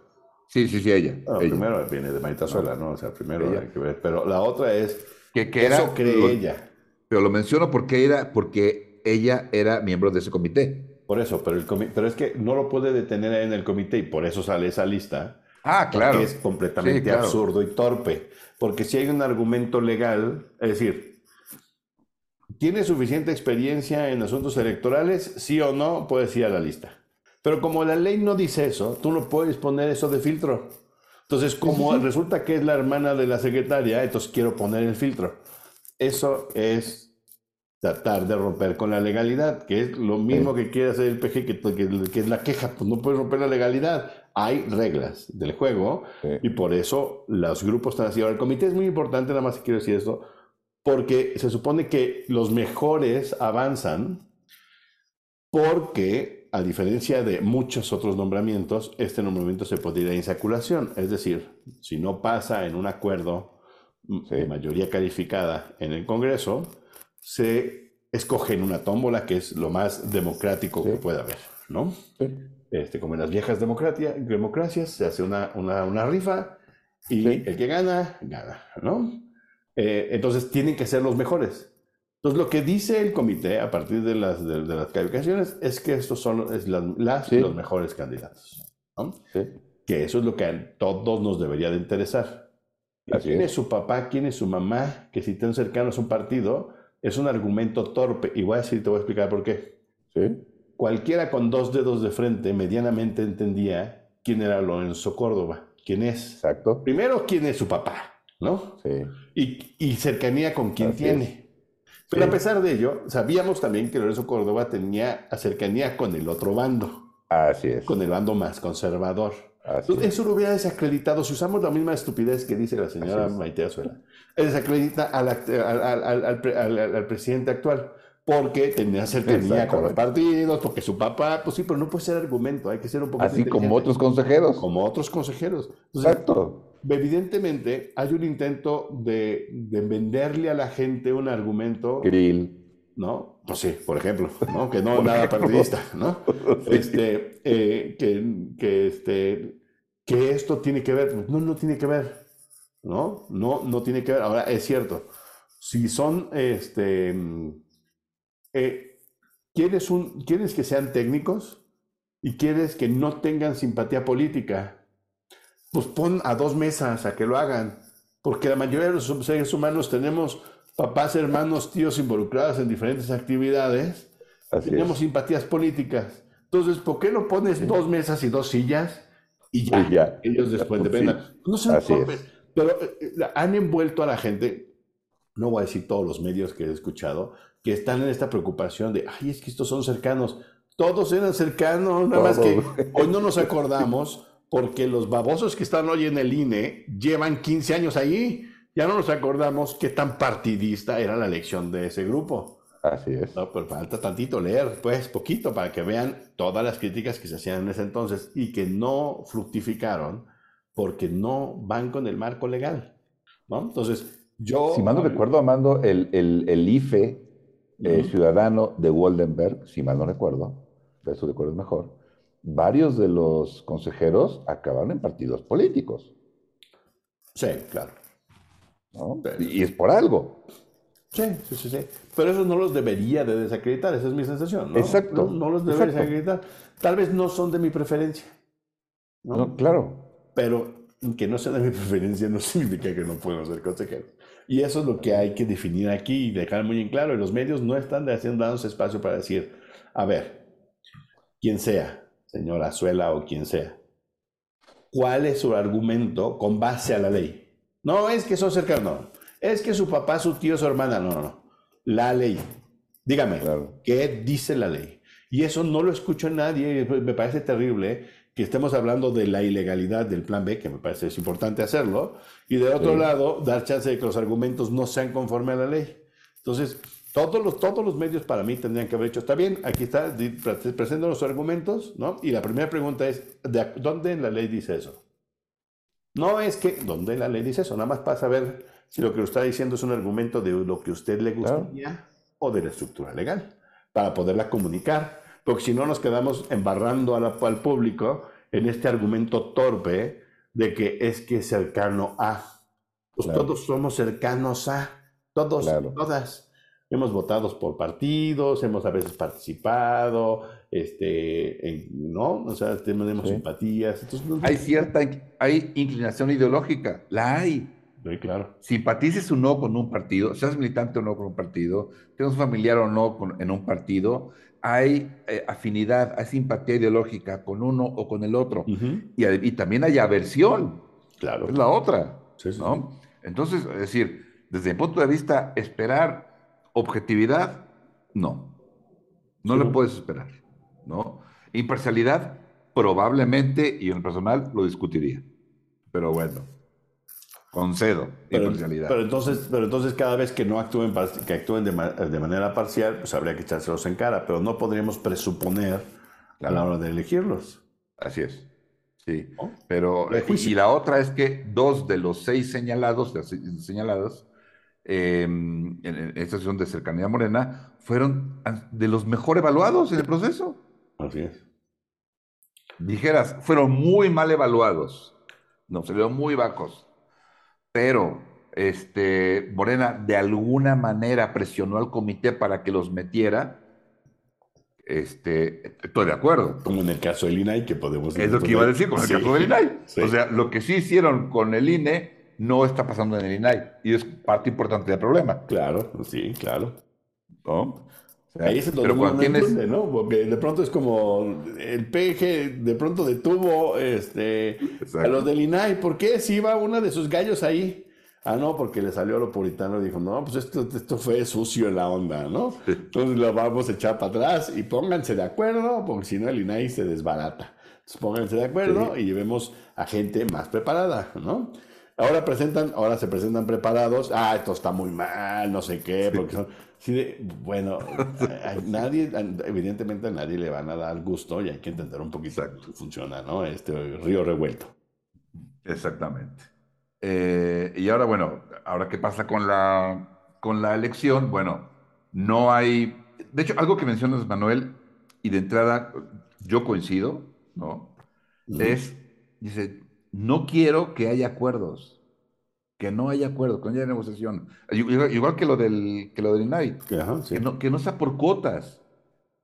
Sí, sí, sí, ella. Primero viene de Maite Azuela, ¿no? O sea, primero hay que ver. Pero la otra es que, que eso cree ella. Pero lo menciono porque, era, porque ella era miembro de ese comité. Por eso, pero, el pero es que no lo puede detener en el comité y por eso sale esa lista. Ah, claro. es completamente absurdo y torpe. Porque si hay un argumento legal, es decir, ¿tiene suficiente experiencia en asuntos electorales? Sí o no, puedes ir a la lista. Pero como la ley no dice eso, tú no puedes poner eso de filtro. Entonces, como resulta que es la hermana de la secretaria, entonces quiero poner el filtro. Eso es tratar de romper con la legalidad, que es lo mismo que quiere hacer el PG, que, que, es la queja, pues no puedes romper la legalidad. Hay reglas del juego y por eso los grupos están así. Ahora, el comité es muy importante, nada más quiero decir esto, porque se supone que los mejores avanzan porque, a diferencia de muchos otros nombramientos, este nombramiento se podría ir a insaculación. Es decir, si no pasa en un acuerdo de mayoría calificada en el Congreso, se escoge en una tómbola, que es lo más democrático que puede haber, ¿no? Este, como en las viejas democracias, se hace una, una, rifa y el que gana, gana, ¿no? Eh, entonces tienen que ser los mejores. Entonces lo que dice el comité a partir de las, de, las calificaciones es que estos son es las, los mejores candidatos, ¿no? Que eso es lo que a todos nos debería de interesar. ¿Quién es. su papá? ¿Quién es su mamá? Que si están cercanos a un partido, es un argumento torpe. Y voy a decir, te voy a explicar por qué. ¿Sí? Cualquiera con dos dedos de frente medianamente entendía quién era Lorenzo Córdoba. ¿Quién es? Exacto. Primero, quién es su papá, ¿no? Sí. Y, y cercanía con quién tiene. Pero a pesar de ello, sabíamos también que Lorenzo Córdoba tenía cercanía con el otro bando. Así es. Con el bando más conservador. Eso lo hubiera desacreditado. Si usamos la misma estupidez que dice la señora Maite Azuela, desacredita al, al, presidente actual porque tenía cercanía con los partidos, porque su papá, pues sí, pero no puede ser argumento, hay que ser un poco... Así como otros consejeros. Como otros consejeros. Exacto. Evidentemente hay un intento de, venderle a la gente un argumento... Grill. ¿no? Pues sí, por ejemplo, ¿no? Que no nada partidista, ¿no? Este, eh, que, que, este, que esto tiene que ver, no, no tiene que ver, ¿no? No, no tiene que ver. Ahora, es cierto, si son, este, eh, ¿quieres, un, quieres que sean técnicos y quieres que no tengan simpatía política, pues pon a dos mesas a que lo hagan, porque la mayoría de los seres humanos tenemos papás, hermanos, tíos involucrados en diferentes actividades, tenemos simpatías políticas. Entonces, ¿por qué no pones dos mesas y dos sillas y ya? Ellos después dependan. No se pero eh, han envuelto a la gente, no voy a decir todos los medios que he escuchado, que están en esta preocupación de, ay, es que estos son cercanos. Todos eran cercanos, nada más que hoy no nos acordamos porque los babosos que están hoy en el INE llevan 15 años ahí ya no nos acordamos qué tan partidista era la elección de ese grupo. Así es. No, pero falta tantito leer, pues poquito, para que vean todas las críticas que se hacían en ese entonces y que no fructificaron porque no van con el marco legal. ¿no? Entonces, yo... Si mal no recuerdo, Amando, el, el, IFE eh, ciudadano de Waldenberg, si mal no recuerdo, de su recuerdo mejor, varios de los consejeros acabaron en partidos políticos. Sí, claro. Y es por algo. Sí, sí, sí, sí. Pero eso no los debería de desacreditar, esa es mi sensación. ¿no? Exacto. No, los debería desacreditar. Tal vez no son de mi preferencia. ¿no? claro. Pero que no sea de mi preferencia no significa que no puedan ser consejeros. Y eso es lo que hay que definir aquí y dejar muy en claro. Y los medios no están haciendo espacio para decir, a ver, quien sea, señora Azuela o quien sea, ¿cuál es su argumento con base a la ley? No es que son cercanos, es que su papá, su tío, su hermana, no, no, no. La ley. Dígame, ¿qué dice la ley? Y eso no lo escucho en nadie, me parece terrible que estemos hablando de la ilegalidad del plan B, que me parece es importante hacerlo, y de otro lado, dar chance de que los argumentos no sean conforme a la ley. Entonces, todos los, todos los medios para mí tendrían que haber hecho, está bien, aquí está, presento los argumentos, ¿no? Y la primera pregunta es, ¿de, ¿dónde en la ley dice eso? No es que, ¿dónde la ley dice eso? Nada más para saber si lo que usted está diciendo es un argumento de lo que a usted le gustaría o de la estructura legal, para poderla comunicar porque si no nos quedamos embarrando al público en este argumento torpe de que es que es cercano a. Pues todos somos cercanos a, todos, todas. Hemos votado por partidos, hemos a veces participado, este, ¿no? O sea, tenemos simpatías. hay cierta, hay inclinación ideológica, la hay. Sí, claro. Simpatices o no con un partido, seas militante o no con un partido, tengas familiar o no en un partido, hay eh, afinidad, hay simpatía ideológica con uno o con el otro. y, también hay aversión. Claro. Es la otra. ¿no? Entonces, es decir, desde mi punto de vista, esperar objetividad, no. No le puedes esperar. ¿no? Imparcialidad, probablemente, y en el personal lo discutiría. Pero bueno. Concedo pero, Pero entonces, pero entonces cada vez que no actúen, que actúen de, manera parcial, pues habría que echárselos en cara, pero no podríamos presuponer a la hora de elegirlos. Así es. Sí. Pero, y, la otra es que dos de los seis señalados, señalados, em, en esta sesión de cercanía morena, fueron de los mejor evaluados en el proceso. Así es. Dijeras, fueron muy mal evaluados. No, se vieron muy bajos pero este, Morena de alguna manera presionó al comité para que los metiera. Este, estoy de acuerdo. Como en el caso del INAI, que podemos Es lo que iba a decir, con el caso del INAI. O sea, lo que sí hicieron con el INE no está pasando en el INAI. Y es parte importante del problema. Claro, sí, claro. ¿No? Ahí es donde uno tienes... ¿no? Porque de pronto es como el PG de pronto detuvo este, a los del INAI. ¿Por qué? Si iba una de sus gallos ahí. Ah, no, porque le salió a lo puritano y dijo, no, pues esto, esto fue sucio en la onda, ¿no? Entonces lo vamos a echar para atrás y pónganse de acuerdo, porque si no el INAI se desbarata. Entonces pónganse de acuerdo y llevemos a gente más preparada, ¿no? Ahora presentan, ahora se presentan preparados. Ah, esto está muy mal, no sé qué, porque son. Bueno, nadie, evidentemente a nadie le van a dar gusto y hay que entender un poquito cómo funciona, ¿no? Este río revuelto. Exactamente. Eh, y ahora, bueno, ahora qué pasa con la, con la elección, bueno, no hay. De hecho, algo que mencionas, Manuel, y de entrada yo coincido, ¿no? Es, dice, no quiero que haya acuerdos, que no haya acuerdos, que no haya negociación. Igual, que lo del, que lo del INAI, que, no, que no sea por cuotas,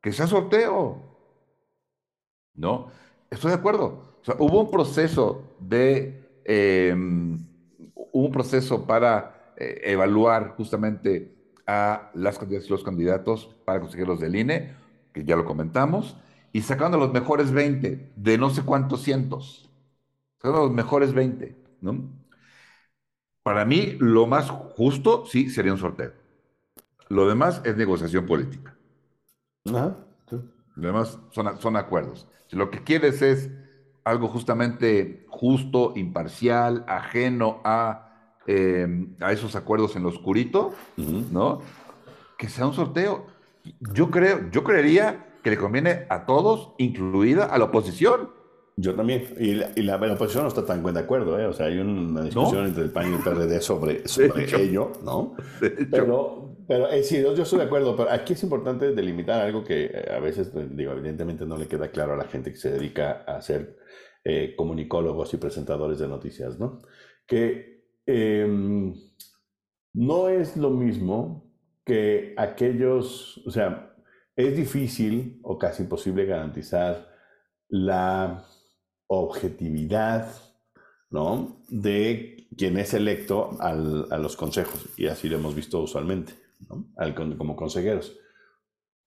que sea sorteo. ¿No? Estoy de acuerdo. hubo un proceso de, em, un proceso para eh, evaluar justamente a las candidatas y los candidatos para conseguir los del INE, que ya lo comentamos, y sacando los mejores 20 de no sé cuántos cientos. Son los mejores 20, ¿no? Para mí, lo más justo, sí, sería un sorteo. Lo demás es negociación política. Ajá. Lo demás son, son acuerdos. Si lo que quieres es algo justamente justo, imparcial, ajeno a, em, a esos acuerdos en lo oscurito, ¿no? Que sea un sorteo. Yo creo, yo creería que le conviene a todos, incluida a la oposición. Yo también. Y la, y la, oposición no está tan de acuerdo, ¿eh? O sea, hay una discusión entre el PAN y el PRD sobre, sobre ello, ¿no? Pero, pero eh, sí, yo, estoy de acuerdo, pero aquí es importante delimitar algo que eh, a veces, pues, digo, evidentemente no le queda claro a la gente que se dedica a ser eh, comunicólogos y presentadores de noticias, ¿no? Que em, no es lo mismo que aquellos, o sea, es difícil o casi imposible garantizar la objetividad ¿no? de quien es electo a los consejos, y así lo hemos visto usualmente, como consejeros.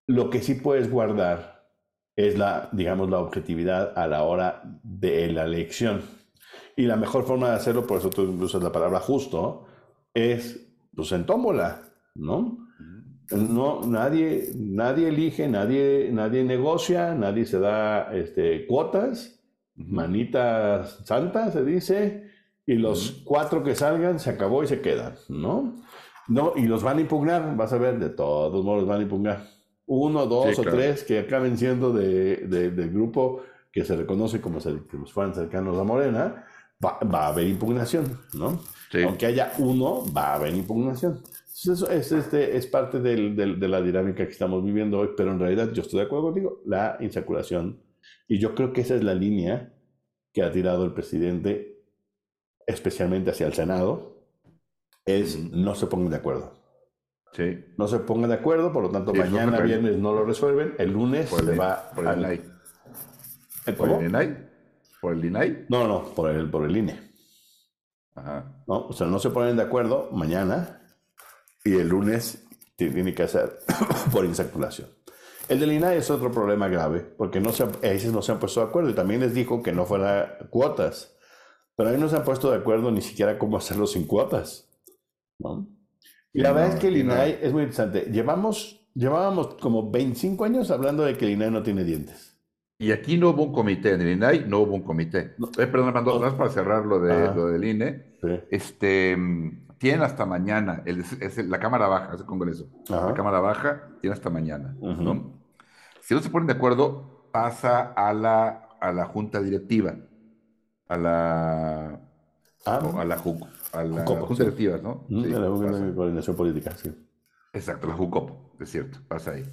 Lo que sí puedes guardar es la, digamos, la objetividad a la hora de la elección. Y la mejor forma de hacerlo, por eso tú usas la palabra justo, es pues en tómbola, ¿no? No, nadie, nadie elige, nadie, nadie negocia, nadie se da este, cuotas, manita santa se dice, y los cuatro que salgan se acabó y se quedan, ¿no? No, y los van a impugnar, vas a ver, de todos modos los van a impugnar. Uno, dos o tres que acaben siendo de, del grupo que se reconoce como si fueran cercanos a Morena, va, a haber impugnación, ¿no? Aunque haya uno, va a haber impugnación. Eso es, este, es parte del, de la dinámica que estamos viviendo hoy, pero en realidad yo estoy de acuerdo contigo, la insaculación. Y yo creo que esa es la línea que ha tirado el presidente, especialmente hacia el Senado, es no se pongan de acuerdo. Sí. No se pongan de acuerdo, por lo tanto, mañana, viernes no lo resuelven, el lunes se va por el INAI. ¿Por el INAI? ¿Por el INAI? No, no, por el, por el INE. Ajá. No, o sea, no se ponen de acuerdo mañana y el lunes tiene que hacer por insaculación. El del INAI es otro problema grave, porque no se, no se han puesto de acuerdo y también les dijo que no fuera cuotas, pero ahí no se han puesto de acuerdo ni siquiera cómo hacerlo sin cuotas. Y la verdad es que el INAI es muy interesante. Llevamos, llevábamos como 25 años hablando de que el INAI no tiene dientes. Y aquí no hubo un comité, en el INAI no hubo un comité. eh, perdón, Armando, no, para cerrar lo, de, lo del INE. Este, tienen hasta mañana, es la Cámara Baja, ese Congreso, la Cámara Baja tiene hasta mañana. Si no se ponen de acuerdo, pasa a la, a la Junta Directiva, a la, ah, a la, JUC, a la Junta Directiva, ¿no? Sí, a la Junta de Coordinación Política, sí. Exacto, la JUCOP, es cierto, pasa ahí.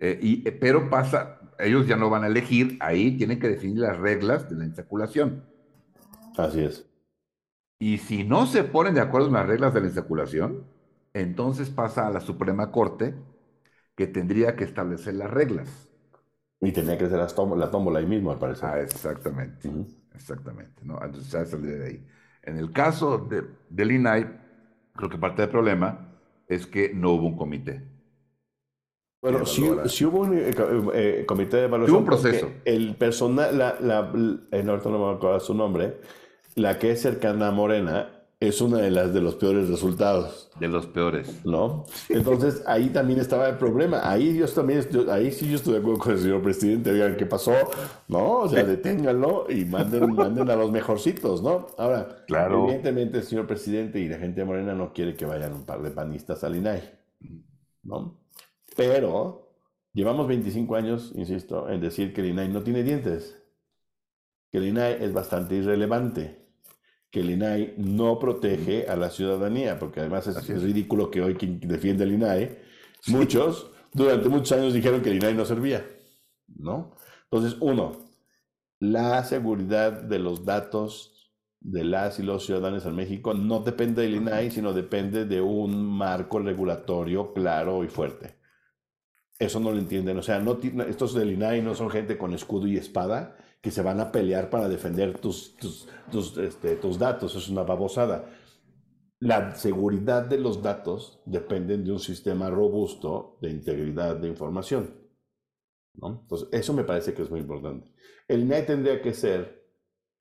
Eh, y, eh, pero pasa, ellos ya no van a elegir, ahí tienen que definir las reglas de la insaculación. Así es. Y si no se ponen de acuerdo en las reglas de la insaculación, entonces pasa a la Suprema Corte, que tendría que establecer las reglas. Y tendría que ser la tómbola, ahí mismo, al parecer. Ah, exactamente. Exactamente. ¿no? Entonces ya salió de ahí. En el caso de, del INAI, creo que parte del problema es que no hubo un comité. Bueno, si, hubo un eh, eh, comité de evaluación. Hubo un proceso. El personal, la, la, eh, no, no me acuerdo su nombre, la que es cercana a Morena es una de las de los peores resultados. De los peores. ¿No? Entonces ahí también estaba el problema. Ahí yo también, ahí sí yo estoy de acuerdo con el señor presidente. Digan, ¿qué pasó? ¿No? O sea, deténganlo y manden, manden a los mejorcitos, ¿no? Ahora, claro. evidentemente el señor presidente y la gente de Morena no quiere que vayan un par de panistas al INAI. ¿No? Pero llevamos 25 años, insisto, en decir que el INAI no tiene dientes. Que el INAI es bastante irrelevante que el INAI no protege a la ciudadanía, porque además es, ridículo que hoy quien defiende el INAI, muchos durante muchos años dijeron que el INAI no servía, ¿no? Entonces, uno, la seguridad de los datos de las y los ciudadanos en México no depende del INAI, sino depende de un marco regulatorio claro y fuerte. Eso no lo entienden. O sea, no, estos del INAI no son gente con escudo y espada, que se van a pelear para defender tus, tus, tus, este, tus datos. Es una babosada. La seguridad de los datos depende de un sistema robusto de integridad de información. ¿no? Entonces, eso me parece que es muy importante. El INAI tendría que ser,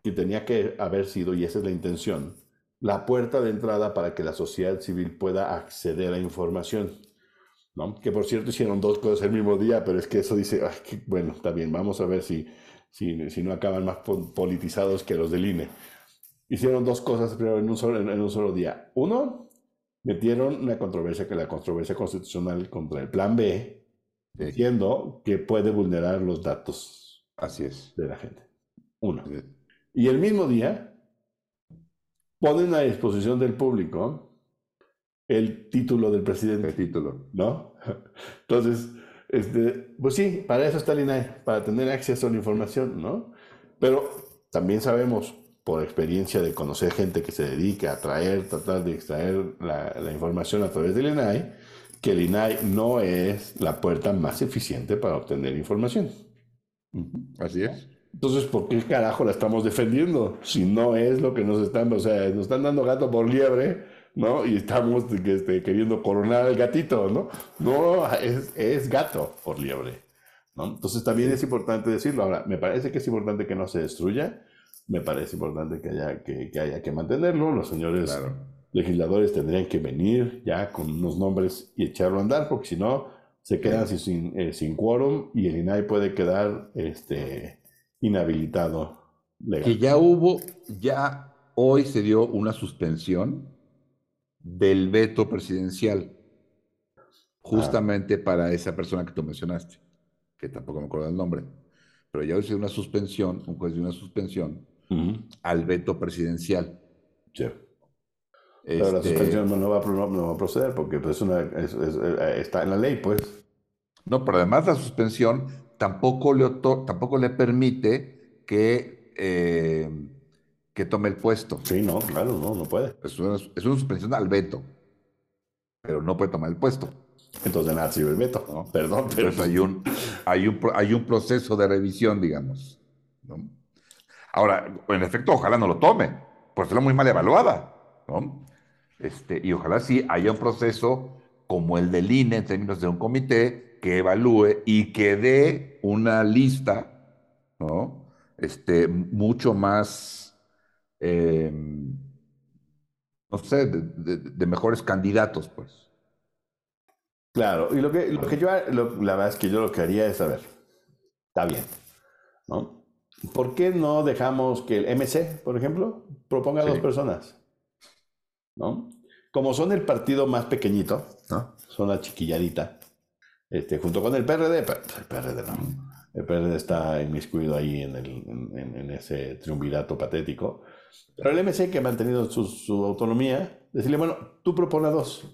y tenía que haber sido, y esa es la intención, la puerta de entrada para que la sociedad civil pueda acceder a información. ¿no? Que por cierto hicieron dos cosas el mismo día, pero es que eso dice, bueno, está bien, vamos a ver si si, no acaban más politizados que los del INE. Hicieron dos cosas pero en un solo, en, un solo día. Uno, metieron una controversia, que la controversia constitucional contra el Plan B, diciendo que puede vulnerar los datos Así es. de la gente. Uno. Y el mismo día ponen a disposición del público el título del presidente. El título. ¿No? Entonces, este, pues sí, para eso está el INAI, para tener acceso a la información, ¿no? Pero también sabemos, por experiencia de conocer gente que se dedica a traer, tratar de extraer la, la información a través del INAI, que el INAI no es la puerta más eficiente para obtener información. Así es. Entonces, ¿por qué carajo la estamos defendiendo? Si no es lo que nos están, o sea, nos están dando gato por liebre, ¿no? Y estamos este, queriendo coronar al gatito, ¿no? No, es, es gato por liebre, ¿no? Entonces también es importante decirlo. Ahora, me parece que es importante que no se destruya, me parece importante que haya que, que haya que mantenerlo. Los señores legisladores tendrían que venir ya con unos nombres y echarlo a andar, porque si no, se quedan sin, eh, sin quórum y el INAI puede quedar este, inhabilitado. Que ya hubo, ya hoy se dio una suspensión del veto presidencial, justamente para esa persona que tú mencionaste, que tampoco me acuerdo el nombre, pero ya dio una suspensión, un juez dio una suspensión al veto presidencial. Sí. Pero la este suspensión no va, no va, a proceder porque pues, una, está en la ley, pues. No, pero además la suspensión tampoco le, tampoco le permite que, eh, que tome el puesto. Sí, no, claro, no, no puede. Es una, es una suspensión al veto, pero no puede tomar el puesto. Entonces nada sirve el veto, ¿no? Perdón, pero... hay un, hay, un, hay un proceso de revisión, digamos. Ahora, en efecto, ojalá no lo tome, porque será muy mal evaluada. ¿no? Este, y ojalá sí haya un proceso como el del INE en términos de un comité que evalúe y que dé una lista, ¿no? Este, mucho más, em, no sé, de, mejores candidatos, pues. Claro, y lo que, lo que yo, la verdad es que yo lo que haría es, saber, está bien, ¿no? ¿Por qué no dejamos que el MC, por ejemplo, proponga a dos personas? ¿No? Como son el partido más pequeñito, ¿no? Son la chiquilladita, este, junto con el PRD, el PRD no. El PRD está inmiscuido ahí en, el, en, ese triunvirato patético. Pero el MC, que ha mantenido su, su autonomía, decirle, bueno, tú propone dos,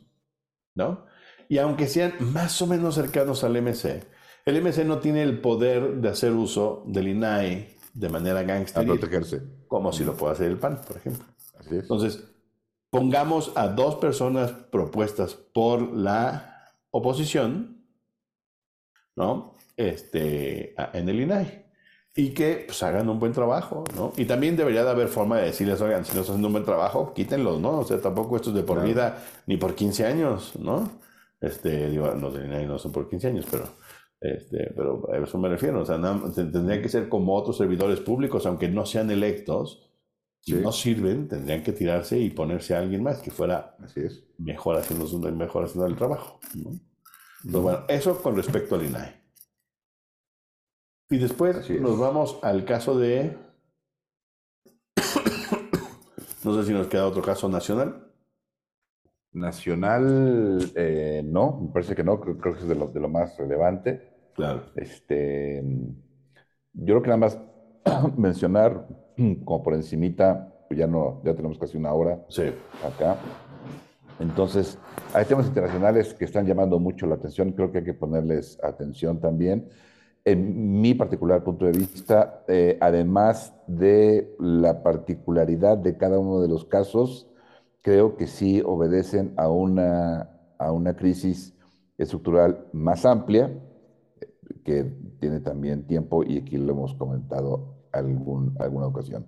¿no? Y aunque sean más o menos cercanos al MC, el MC no tiene el poder de hacer uso del INAI de manera gangster. protegerse. Como si lo puede hacer el PAN, por ejemplo. Así es. Entonces, pongamos a dos personas propuestas por la oposición ¿no? Este, en el INAI. Y que pues, hagan un buen trabajo, ¿no? Y también debería de haber forma de decirles, oigan, si no están haciendo un buen trabajo, quítenlos, ¿no? O sea, tampoco esto es de por vida ni por 15 años, ¿no? Este, digo, no, no son por 15 años, pero, este, pero a eso me refiero. O sea, tendrían que ser como otros servidores públicos, aunque no sean electos, si no sirven, tendrían que tirarse y ponerse a alguien más que fuera Así es. mejor, haciendo, mejor haciendo el trabajo, ¿no? bueno, eso con respecto al INAI. Y después nos vamos al caso de... no sé si nos queda otro caso nacional. Nacional, eh, no, me parece que no, creo, que es de lo, de lo, más relevante. Claro. Este, yo creo que nada más mencionar, como por encimita, pues ya no, ya tenemos casi una hora sí. acá. Entonces, hay temas internacionales que están llamando mucho la atención, creo que hay que ponerles atención también. En mi particular punto de vista, eh, además de la particularidad de cada uno de los casos, creo que sí obedecen a una, a una crisis estructural más amplia, que tiene también tiempo y aquí lo hemos comentado algún, alguna ocasión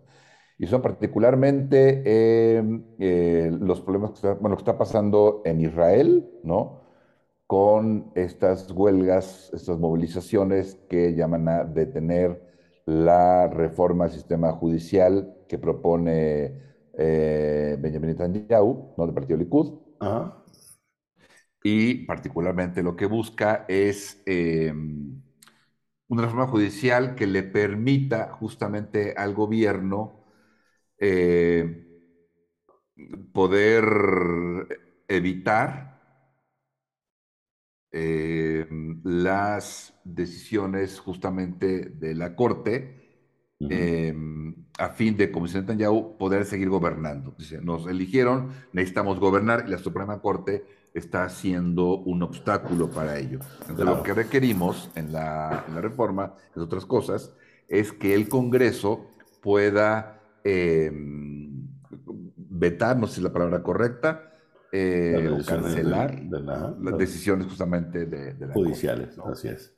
y son particularmente em, eh, los problemas que está, bueno, que está pasando en Israel, ¿no? Con estas huelgas, estas movilizaciones que llaman a detener la reforma al sistema judicial que propone eh, Benjamin Netanyahu, ¿no? Del partido Likud. Y particularmente lo que busca es em, una reforma judicial que le permita justamente al gobierno eh, poder evitar eh, las decisiones justamente de la Corte em, a fin de, como dice Netanyahu, poder seguir gobernando. Dice, nos eligieron, necesitamos gobernar y la Suprema Corte está siendo un obstáculo para ello. Entonces, lo que requerimos en la, en la reforma, en otras cosas, es que el Congreso pueda em, vetar, no sé si es la palabra correcta, eh, o cancelar las decisiones justamente de, de judiciales, así es.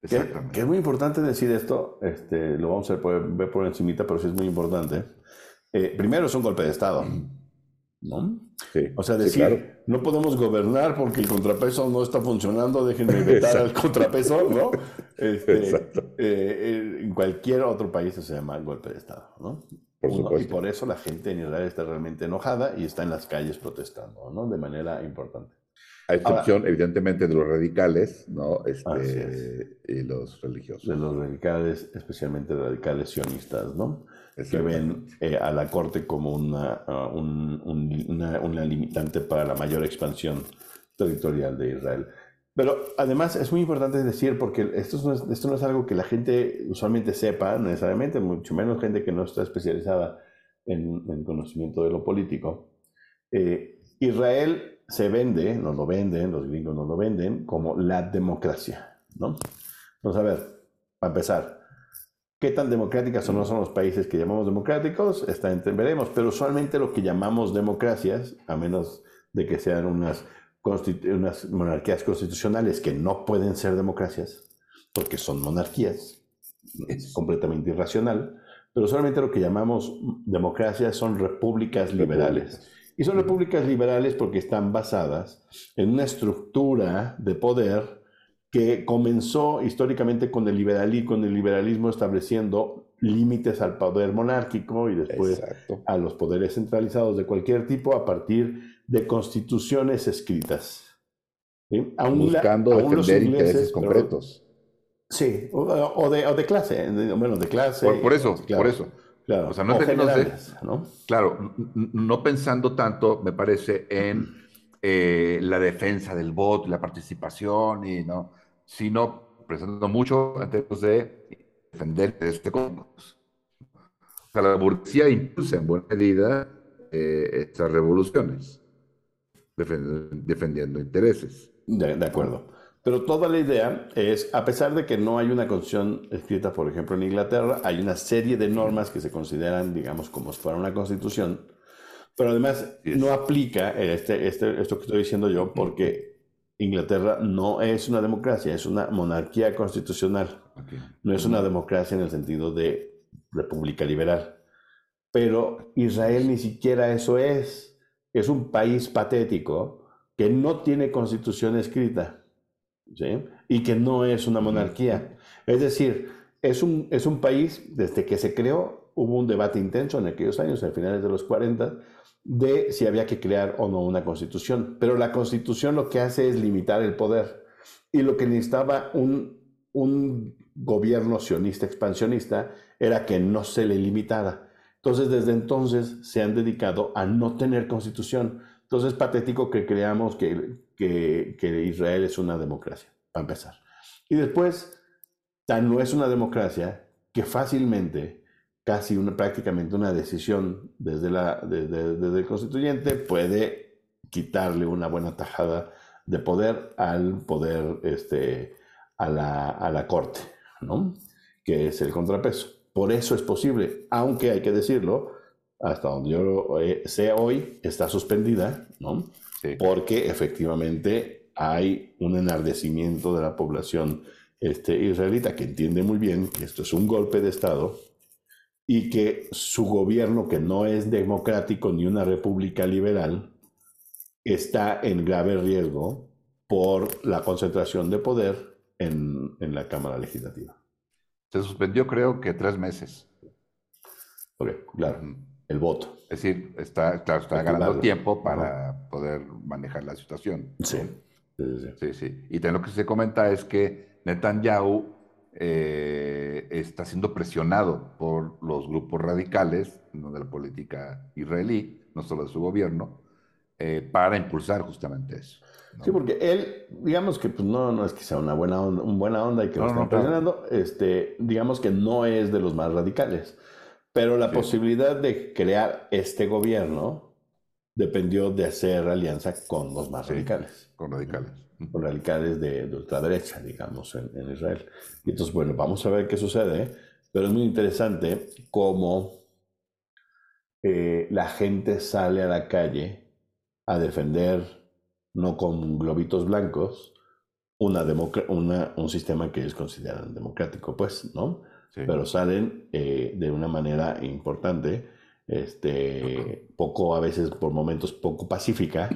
Exactamente. Que, es muy importante decir esto, este, lo vamos a ver por encimita, pero sí es muy importante. Eh, primero es un golpe de Estado, ¿no? o sea, decir, no podemos gobernar porque el contrapeso no está funcionando, déjenme vetar al contrapeso, ¿no? Este, eh, en cualquier otro país se llama golpe de Estado, ¿no? Y por eso la gente en Israel está realmente enojada y está en las calles protestando, ¿no? De manera importante. A excepción, evidentemente, de los radicales, ¿no? Este, y los religiosos. De los radicales, especialmente radicales sionistas, ¿no? Que ven eh, a la corte como una, uh, una, una limitante para la mayor expansión territorial de Israel. Pero además es muy importante decir, porque esto no, es, esto no es algo que la gente usualmente sepa necesariamente, mucho menos gente que no está especializada en, en conocimiento de lo político. Eh, Israel se vende, nos lo venden, los gringos nos lo venden, como la democracia, ¿no? Vamos a ver, para empezar, ¿qué tan democráticas o no son los países que llamamos democráticos? Está, veremos, pero usualmente lo que llamamos democracias, a menos de que sean unas unas monarquías constitucionales que no pueden ser democracias, porque son monarquías, es completamente irracional, pero solamente lo que llamamos democracias son repúblicas liberales. Y son repúblicas liberales porque están basadas en una estructura de poder que comenzó históricamente con el, liberalismo, con el liberalismo estableciendo límites al poder monárquico y después a los poderes centralizados de cualquier tipo a partir de constituciones escritas. Buscando defender intereses concretos. sí, o, de, o, de, clase, bueno, de clase. Por, eso, por eso. Claro, o sea, no, ¿no? Claro, no pensando tanto, me parece, en eh, la defensa del voto y la participación, y, ¿no? sino pensando mucho en términos de defender este O sea, la burguesía impulsa en buena medida eh, estas revoluciones defendiendo intereses. De, acuerdo. Pero toda la idea es, a pesar de que no hay una constitución escrita, por ejemplo, en Inglaterra, hay una serie de normas que se consideran, digamos, como si fuera una constitución, pero además no aplica este, este, esto que estoy diciendo yo porque Inglaterra no es una democracia, es una monarquía constitucional. No es una democracia en el sentido de república liberal. Pero Israel ni siquiera eso es es un país patético que no tiene constitución escrita y que no es una monarquía. Es decir, es un, es un país, desde que se creó, hubo un debate intenso en aquellos años, a finales de los 40, de si había que crear o no una constitución. Pero la constitución lo que hace es limitar el poder. Y lo que necesitaba un, un gobierno sionista expansionista era que no se le limitara. Entonces, desde entonces se han dedicado a no tener constitución. Entonces, es patético que creamos que, que, Israel es una democracia, para empezar. Y después, tan no es una democracia que fácilmente, casi una, prácticamente una decisión desde, la, desde, el constituyente puede quitarle una buena tajada de poder al poder, este, a la, a la corte, ¿no? Que es el contrapeso. Por eso es posible, aunque hay que decirlo, hasta donde yo eh, sé hoy, está suspendida, ¿no? Porque efectivamente hay un enardecimiento de la población este, israelita que entiende muy bien que esto es un golpe de Estado y que su gobierno, que no es democrático ni una república liberal, está en grave riesgo por la concentración de poder en la Cámara Legislativa. Se suspendió creo que tres meses. Ok, claro, el voto. Es decir, está, claro, está ganando tiempo para poder manejar la situación. Sí. Sí, sí. Y también lo que se comenta es que Netanyahu eh, está siendo presionado por los grupos radicales de la política israelí, no solo de su gobierno, eh, para impulsar justamente eso. Sí, porque él, digamos que pues, no, no es que sea una buena onda, un buena onda y que lo están presionando, este, digamos que no es de los más radicales. Pero la posibilidad de crear este gobierno dependió de hacer alianza con los más radicales. Con radicales. Con radicales de, ultraderecha, digamos, en, Israel. Y entonces, bueno, vamos a ver qué sucede, pero es muy interesante cómo eh, la gente sale a la calle a defender, no con globitos blancos, una, una un sistema que ellos consideran democrático, pues, ¿no? pero salen eh, de una manera importante, este, poco, a veces por momentos poco pacífica,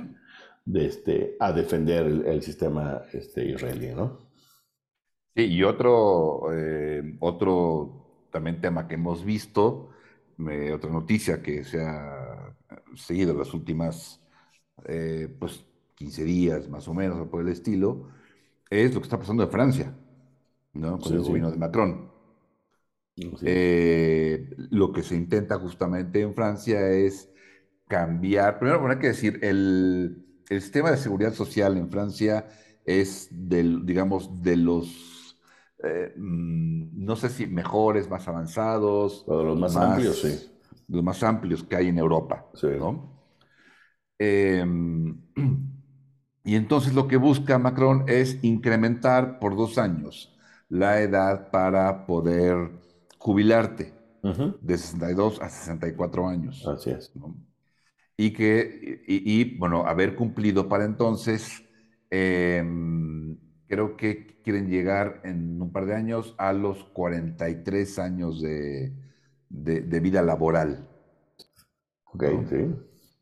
de este, a defender el, sistema este, israelí, ¿no? Sí, y otro, eh, otro también tema que hemos visto, otra noticia que se ha seguido en las últimas, eh, pues, 15 días más o menos, o por el estilo, es lo que está pasando en Francia, ¿no? Con el gobierno de Macron. Eh, lo que se intenta justamente en Francia es cambiar, primero hay que decir, el, sistema de seguridad social en Francia es del, digamos, de los, eh, mm, no sé si mejores, más avanzados. de los más, amplios, sí. Los más amplios que hay en Europa, em, y entonces lo que busca Macron es incrementar por dos años la edad para poder jubilarte de 62 a 64 años. Así es. Y que, y, bueno, haber cumplido para entonces, em, creo que quieren llegar en un par de años a los 43 años de, de, vida laboral. Ok, sí.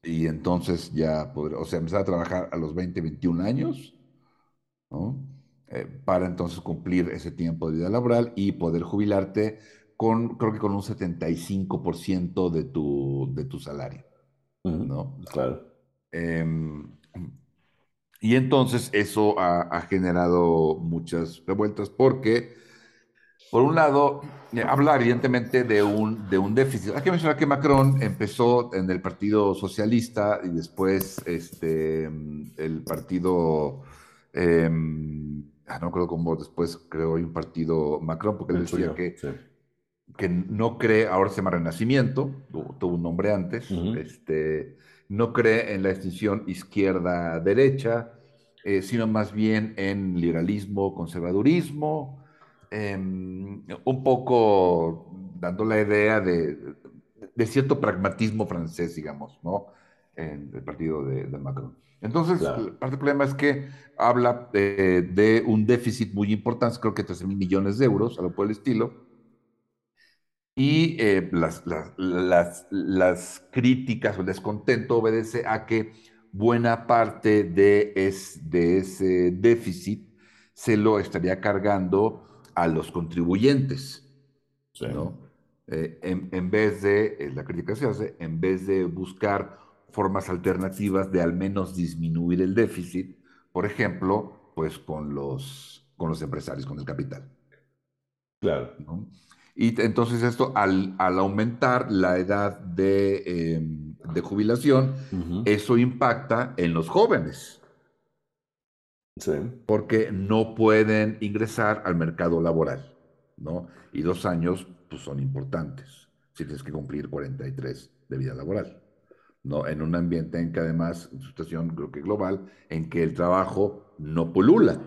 Y entonces ya poder, o sea, empezar a trabajar a los 20, 21 años, ¿no? Eh, para entonces cumplir ese tiempo de vida laboral y poder jubilarte con, creo que con un 75% de tu, de tu salario, ¿no? Claro. Em, y entonces eso ha, generado muchas revueltas porque, por un lado, eh, habla evidentemente de un, de un déficit. Hay que mencionar que Macron empezó en el Partido Socialista y después este, el Partido... Em, ah, no creo cómo después creó un partido Macron, porque él decía que que no cree, ahora se llama Renacimiento, tuvo, un nombre antes, este, no cree en la extinción izquierda-derecha, eh, sino más bien en liberalismo, conservadurismo, em, un poco dando la idea de, de, cierto pragmatismo francés, digamos, ¿no? En el partido de, Macron. Entonces, parte del problema es que habla de, de un déficit muy importante, creo que 13 mil millones de euros, algo por el estilo, y eh, las, las, las, críticas o el descontento obedece a que buena parte de, es, de ese déficit se lo estaría cargando a los contribuyentes. ¿no? Eh, en, en, vez de, eh, la crítica se hace, en vez de buscar formas alternativas de al menos disminuir el déficit, por ejemplo, pues con los, con los empresarios, con el capital. Claro. ¿no? Y entonces esto, al, aumentar la edad de, em, jubilación, eso impacta en los jóvenes. Sí. Porque no pueden ingresar al mercado laboral, ¿no? Y dos años, pues son importantes. Si tienes que cumplir 43 de vida laboral, ¿no? En un ambiente en que además, en situación creo que global, en que el trabajo no pulula.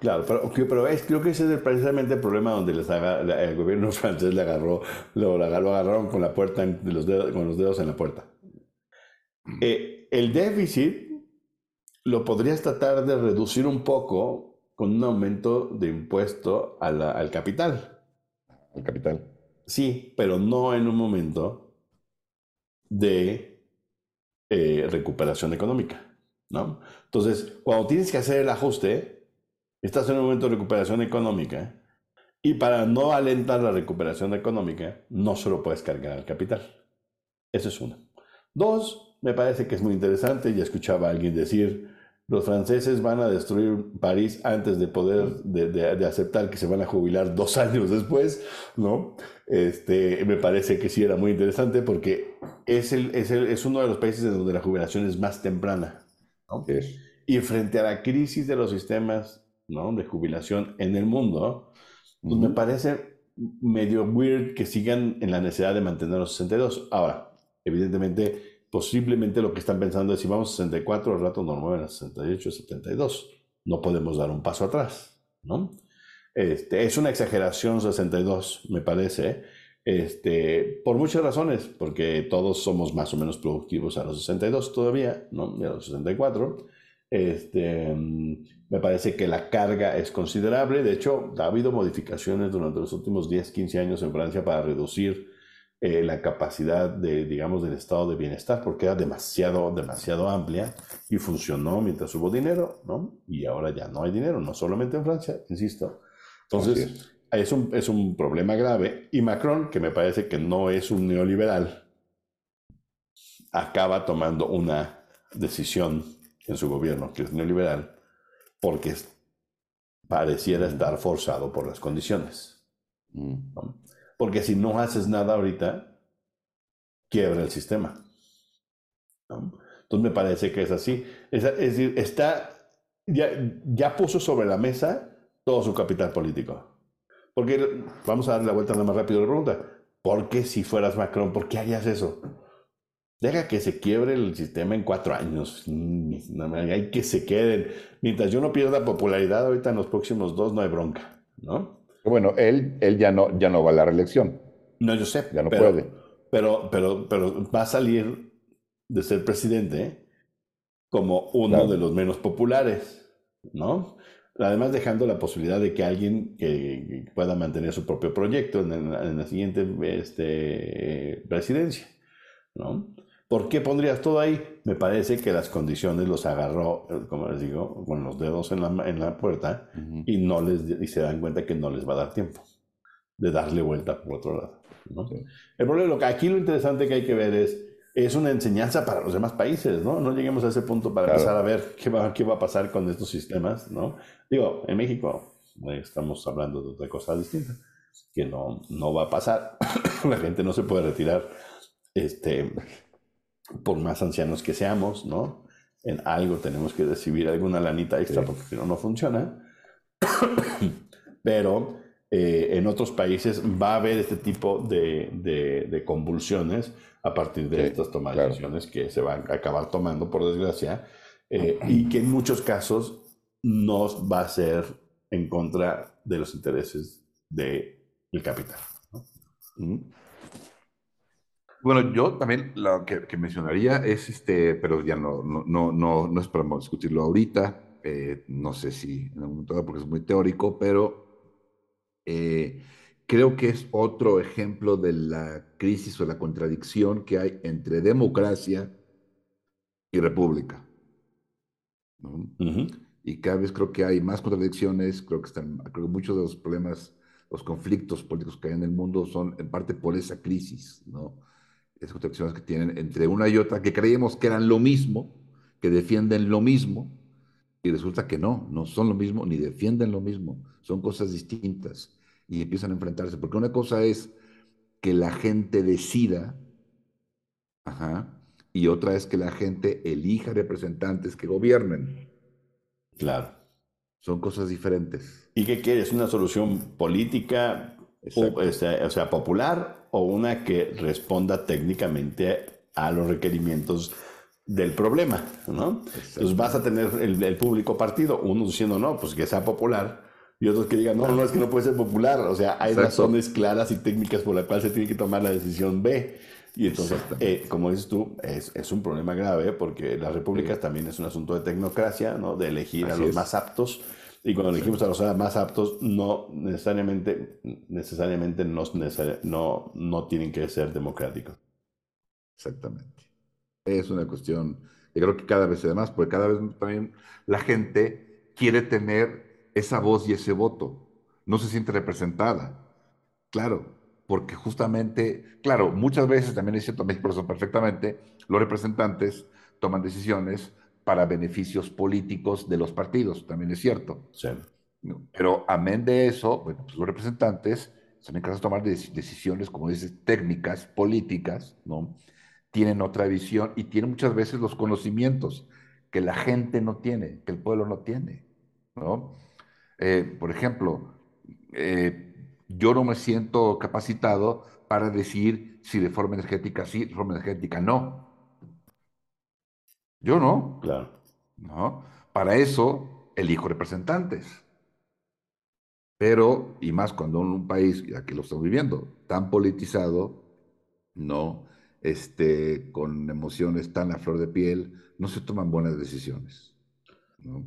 Claro, pero, pero es, creo que ese es precisamente el problema donde les haga, el gobierno francés le agarró, lo, lo agarraron con la puerta, los dedos, con los dedos en la puerta. Eh, el déficit lo podrías tratar de reducir un poco con un aumento de impuesto al capital. Al capital. Sí, pero no en un momento de eh, recuperación económica, ¿no? Entonces, cuando tienes que hacer el ajuste, estás en un momento de recuperación económica y para no alentar la recuperación económica, no solo puedes cargar al capital. Eso es uno. Dos, me parece que es muy interesante, ya escuchaba a alguien decir, los franceses van a destruir París antes de poder, de, aceptar que se van a jubilar dos años después, ¿no? Este, me parece que sí era muy interesante porque es, el, es, el, es, uno de los países donde la jubilación es más temprana. Y frente a la crisis de los sistemas ¿no? de jubilación en el mundo, pues me parece medio weird que sigan en la necesidad de mantener los 62. Ahora, evidentemente, posiblemente lo que están pensando es si vamos a 64, al rato nos mueven a 68, 72. No podemos dar un paso atrás, ¿no? Este, es una exageración 62, me parece, este, por muchas razones, porque todos somos más o menos productivos a los 62 todavía, ¿no? a los 64. Este, me parece que la carga es considerable. De hecho, ha habido modificaciones durante los últimos 10, 15 años en Francia para reducir eh, la capacidad de, digamos, del estado de bienestar, porque era demasiado, demasiado amplia y funcionó mientras hubo dinero, ¿no? Y ahora ya no hay dinero, no solamente en Francia, insisto. Entonces, es un, es un problema grave. Y Macron, que me parece que no es un neoliberal, acaba tomando una decisión en su gobierno, que es neoliberal, porque pareciera estar forzado por las condiciones. Mm. Porque si no haces nada ahorita, quiebra el sistema. Entonces me parece que es así. Es, decir, está, ya, ya puso sobre la mesa todo su capital político. Porque vamos a darle la vuelta nada más rápido a la pregunta. ¿Por qué si fueras Macron, por qué harías eso? Deja que se quiebre el sistema en cuatro años. Hay que se queden. Mientras yo no pierda popularidad ahorita en los próximos dos, no hay bronca, ¿no? Bueno, él, él ya, no, ya no va a la reelección. No, yo sé. Ya no puede. Pero, pero, pero va a salir de ser presidente como uno de los menos populares, ¿no? además dejando la posibilidad de que alguien que pueda mantener su propio proyecto en, la siguiente este, presidencia, ¿no? ¿Por qué pondrías todo ahí? Me parece que las condiciones los agarró, como les digo, con los dedos en la, en la puerta y, no les, y se dan cuenta que no les va a dar tiempo de darle vuelta por otro lado. ¿no? El problema, lo que aquí lo interesante que hay que ver es es una enseñanza para los demás países, ¿no? No lleguemos a ese punto para empezar a ver qué va, qué va a pasar con estos sistemas, ¿no? Digo, en México eh, estamos hablando de otra cosa distinta, que no, no va a pasar. La gente no se puede retirar, este, por más ancianos que seamos, ¿no? En algo tenemos que recibir alguna lanita extra porque si no, no funciona. Pero eh, en otros países va a haber este tipo de, de convulsiones a partir de estas tomas de decisiones que se van a acabar tomando, por desgracia, eh, y que en muchos casos no va a ser en contra de los intereses del capital. Bueno, yo también lo que, mencionaría es, este, pero ya no, no, no, no, es para discutirlo ahorita, eh, no sé si en algún momento, porque es muy teórico, pero eh, creo que es otro ejemplo de la crisis o la contradicción que hay entre democracia y república. Y cada vez creo que hay más contradicciones, creo que, están, creo que muchos de los problemas, los conflictos políticos que hay en el mundo son en parte por esa crisis, ¿no? Esas contradicciones que tienen entre una y otra, que creíamos que eran lo mismo, que defienden lo mismo, y resulta que no, no son lo mismo ni defienden lo mismo, son cosas distintas y empiezan a enfrentarse. Porque una cosa es que la gente decida, y otra es que la gente elija representantes que gobiernen. Claro. Son cosas diferentes. ¿Y qué quieres? ¿Una solución política, o, este, o sea, popular, o una que responda técnicamente a los requerimientos del problema, ¿no? Entonces vas a tener el, el, público partido, uno diciendo, no, pues que sea popular, y otros que digan, no, no, es que no puede ser popular. O sea, hay razones claras y técnicas por las cuales se tiene que tomar la decisión B. Y entonces, eh, como dices tú, es, es, un problema grave porque las repúblicas también es un asunto de tecnocracia, ¿no? De elegir a los más aptos. Y cuando elegimos a los más aptos, no necesariamente, necesariamente no, no, no tienen que ser democráticos. Exactamente. Es una cuestión que creo que cada vez se más, porque cada vez también la gente quiere tener esa voz y ese voto. No se siente representada. Claro, porque justamente, claro, muchas veces también es cierto, México lo perfectamente, los representantes toman decisiones para beneficios políticos de los partidos, también es cierto. Sí. Pero amén de eso, bueno, pues los representantes son encargados de tomar decisiones, como dices, técnicas, políticas, ¿no? tienen otra visión y tienen muchas veces los conocimientos que la gente no tiene, que el pueblo no tiene. ¿no? Eh, por ejemplo, eh, yo no me siento capacitado para decir si de forma energética sí, de forma energética no. Yo no. Claro. ¿no? Para eso elijo representantes. Pero, y más cuando en un país, y aquí lo estamos viviendo, tan politizado, ¿no? Este, con emociones tan a flor de piel, no se toman buenas decisiones. ¿no?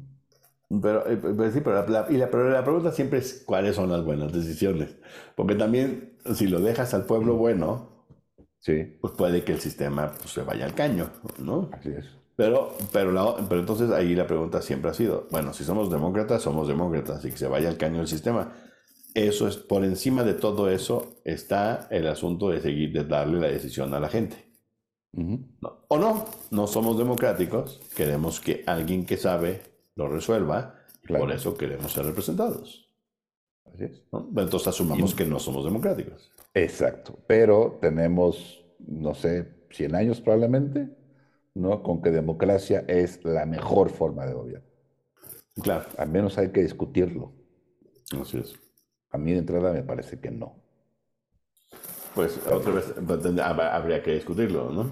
Pero, eh, pero sí, pero la, y la, pero la pregunta siempre es cuáles son las buenas decisiones. Porque también, si lo dejas al pueblo bueno, sí. pues puede que el sistema pues, se vaya al caño, ¿no? Así es. Pero, pero, la, pero entonces ahí la pregunta siempre ha sido, bueno, si somos demócratas, somos demócratas y que se vaya al caño el sistema. Eso es, por encima de todo eso está el asunto de seguir, de darle la decisión a la gente. no, o no, no somos democráticos, queremos que alguien que sabe lo resuelva, y por eso queremos ser representados. Así es. ¿no? Entonces asumamos que no somos democráticos. Exacto, pero tenemos, no sé, 100 años probablemente, ¿no? Con que democracia es la mejor forma de gobierno. Claro. Al menos hay que discutirlo. Así es. A mí de entrada me parece que no. Pues otra vez pues, habría que discutirlo, ¿no?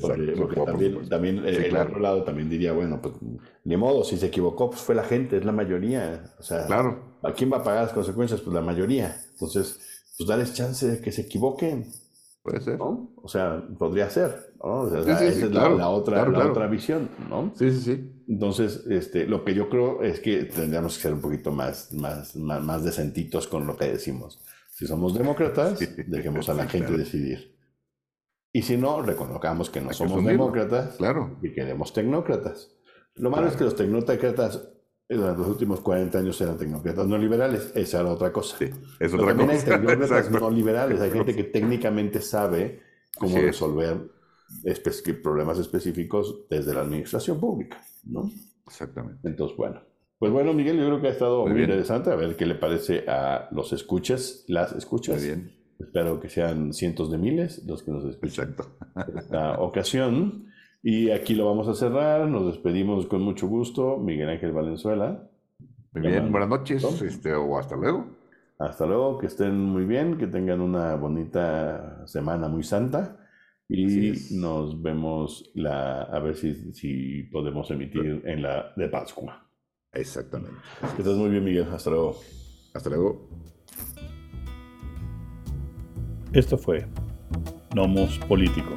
Porque, porque también, también sí, el claro. otro lado también diría, bueno, pues ni modo, si se equivocó, pues fue la gente, es la mayoría. O sea, claro. ¿a quién va a pagar las consecuencias? Pues la mayoría. Entonces, pues darles chance de que se equivoquen. Puede ser. ¿no? O sea, podría ser, ¿no? O sea, sí, sí, esa sí, es claro, la, la, otra, claro, la claro. otra visión, ¿no? Sí, sí, sí. Entonces, este, lo que yo creo es que tendríamos que ser un poquito más, más, más, más decentitos con lo que decimos. Si somos demócratas, dejemos a la gente decidir. Y si no, reconozcamos que no Hay somos demócratas Claro. y queremos tecnócratas. Lo malo es que los tecnócratas durante los últimos 40 años eran tecnócratas no liberales. Esa era otra cosa. Sí, es Pero otra también hay cosa. tecnócratas Exacto. no liberales. Hay gente que técnicamente sabe cómo es. resolver espe- problemas específicos desde la administración pública, ¿no? Exactamente. Entonces, bueno. Pues bueno, Miguel, yo creo que ha estado Muy muy, interesante. A ver qué le parece a los escuchas, las escuchas. Muy bien. Espero que sean cientos de miles los que nos escuchan Exacto. esta ocasión. Y aquí lo vamos a cerrar. Nos despedimos con mucho gusto. Miguel Ángel Valenzuela. Muy bien, buenas noches. Este, o hasta luego. Hasta luego, que estén muy bien, que tengan una bonita semana muy santa. Y nos vemos la, a ver si, si podemos emitir en la de Pascua. Exactamente. Que estés muy bien, Miguel. Hasta luego. Hasta luego. Esto fue Nomos Político.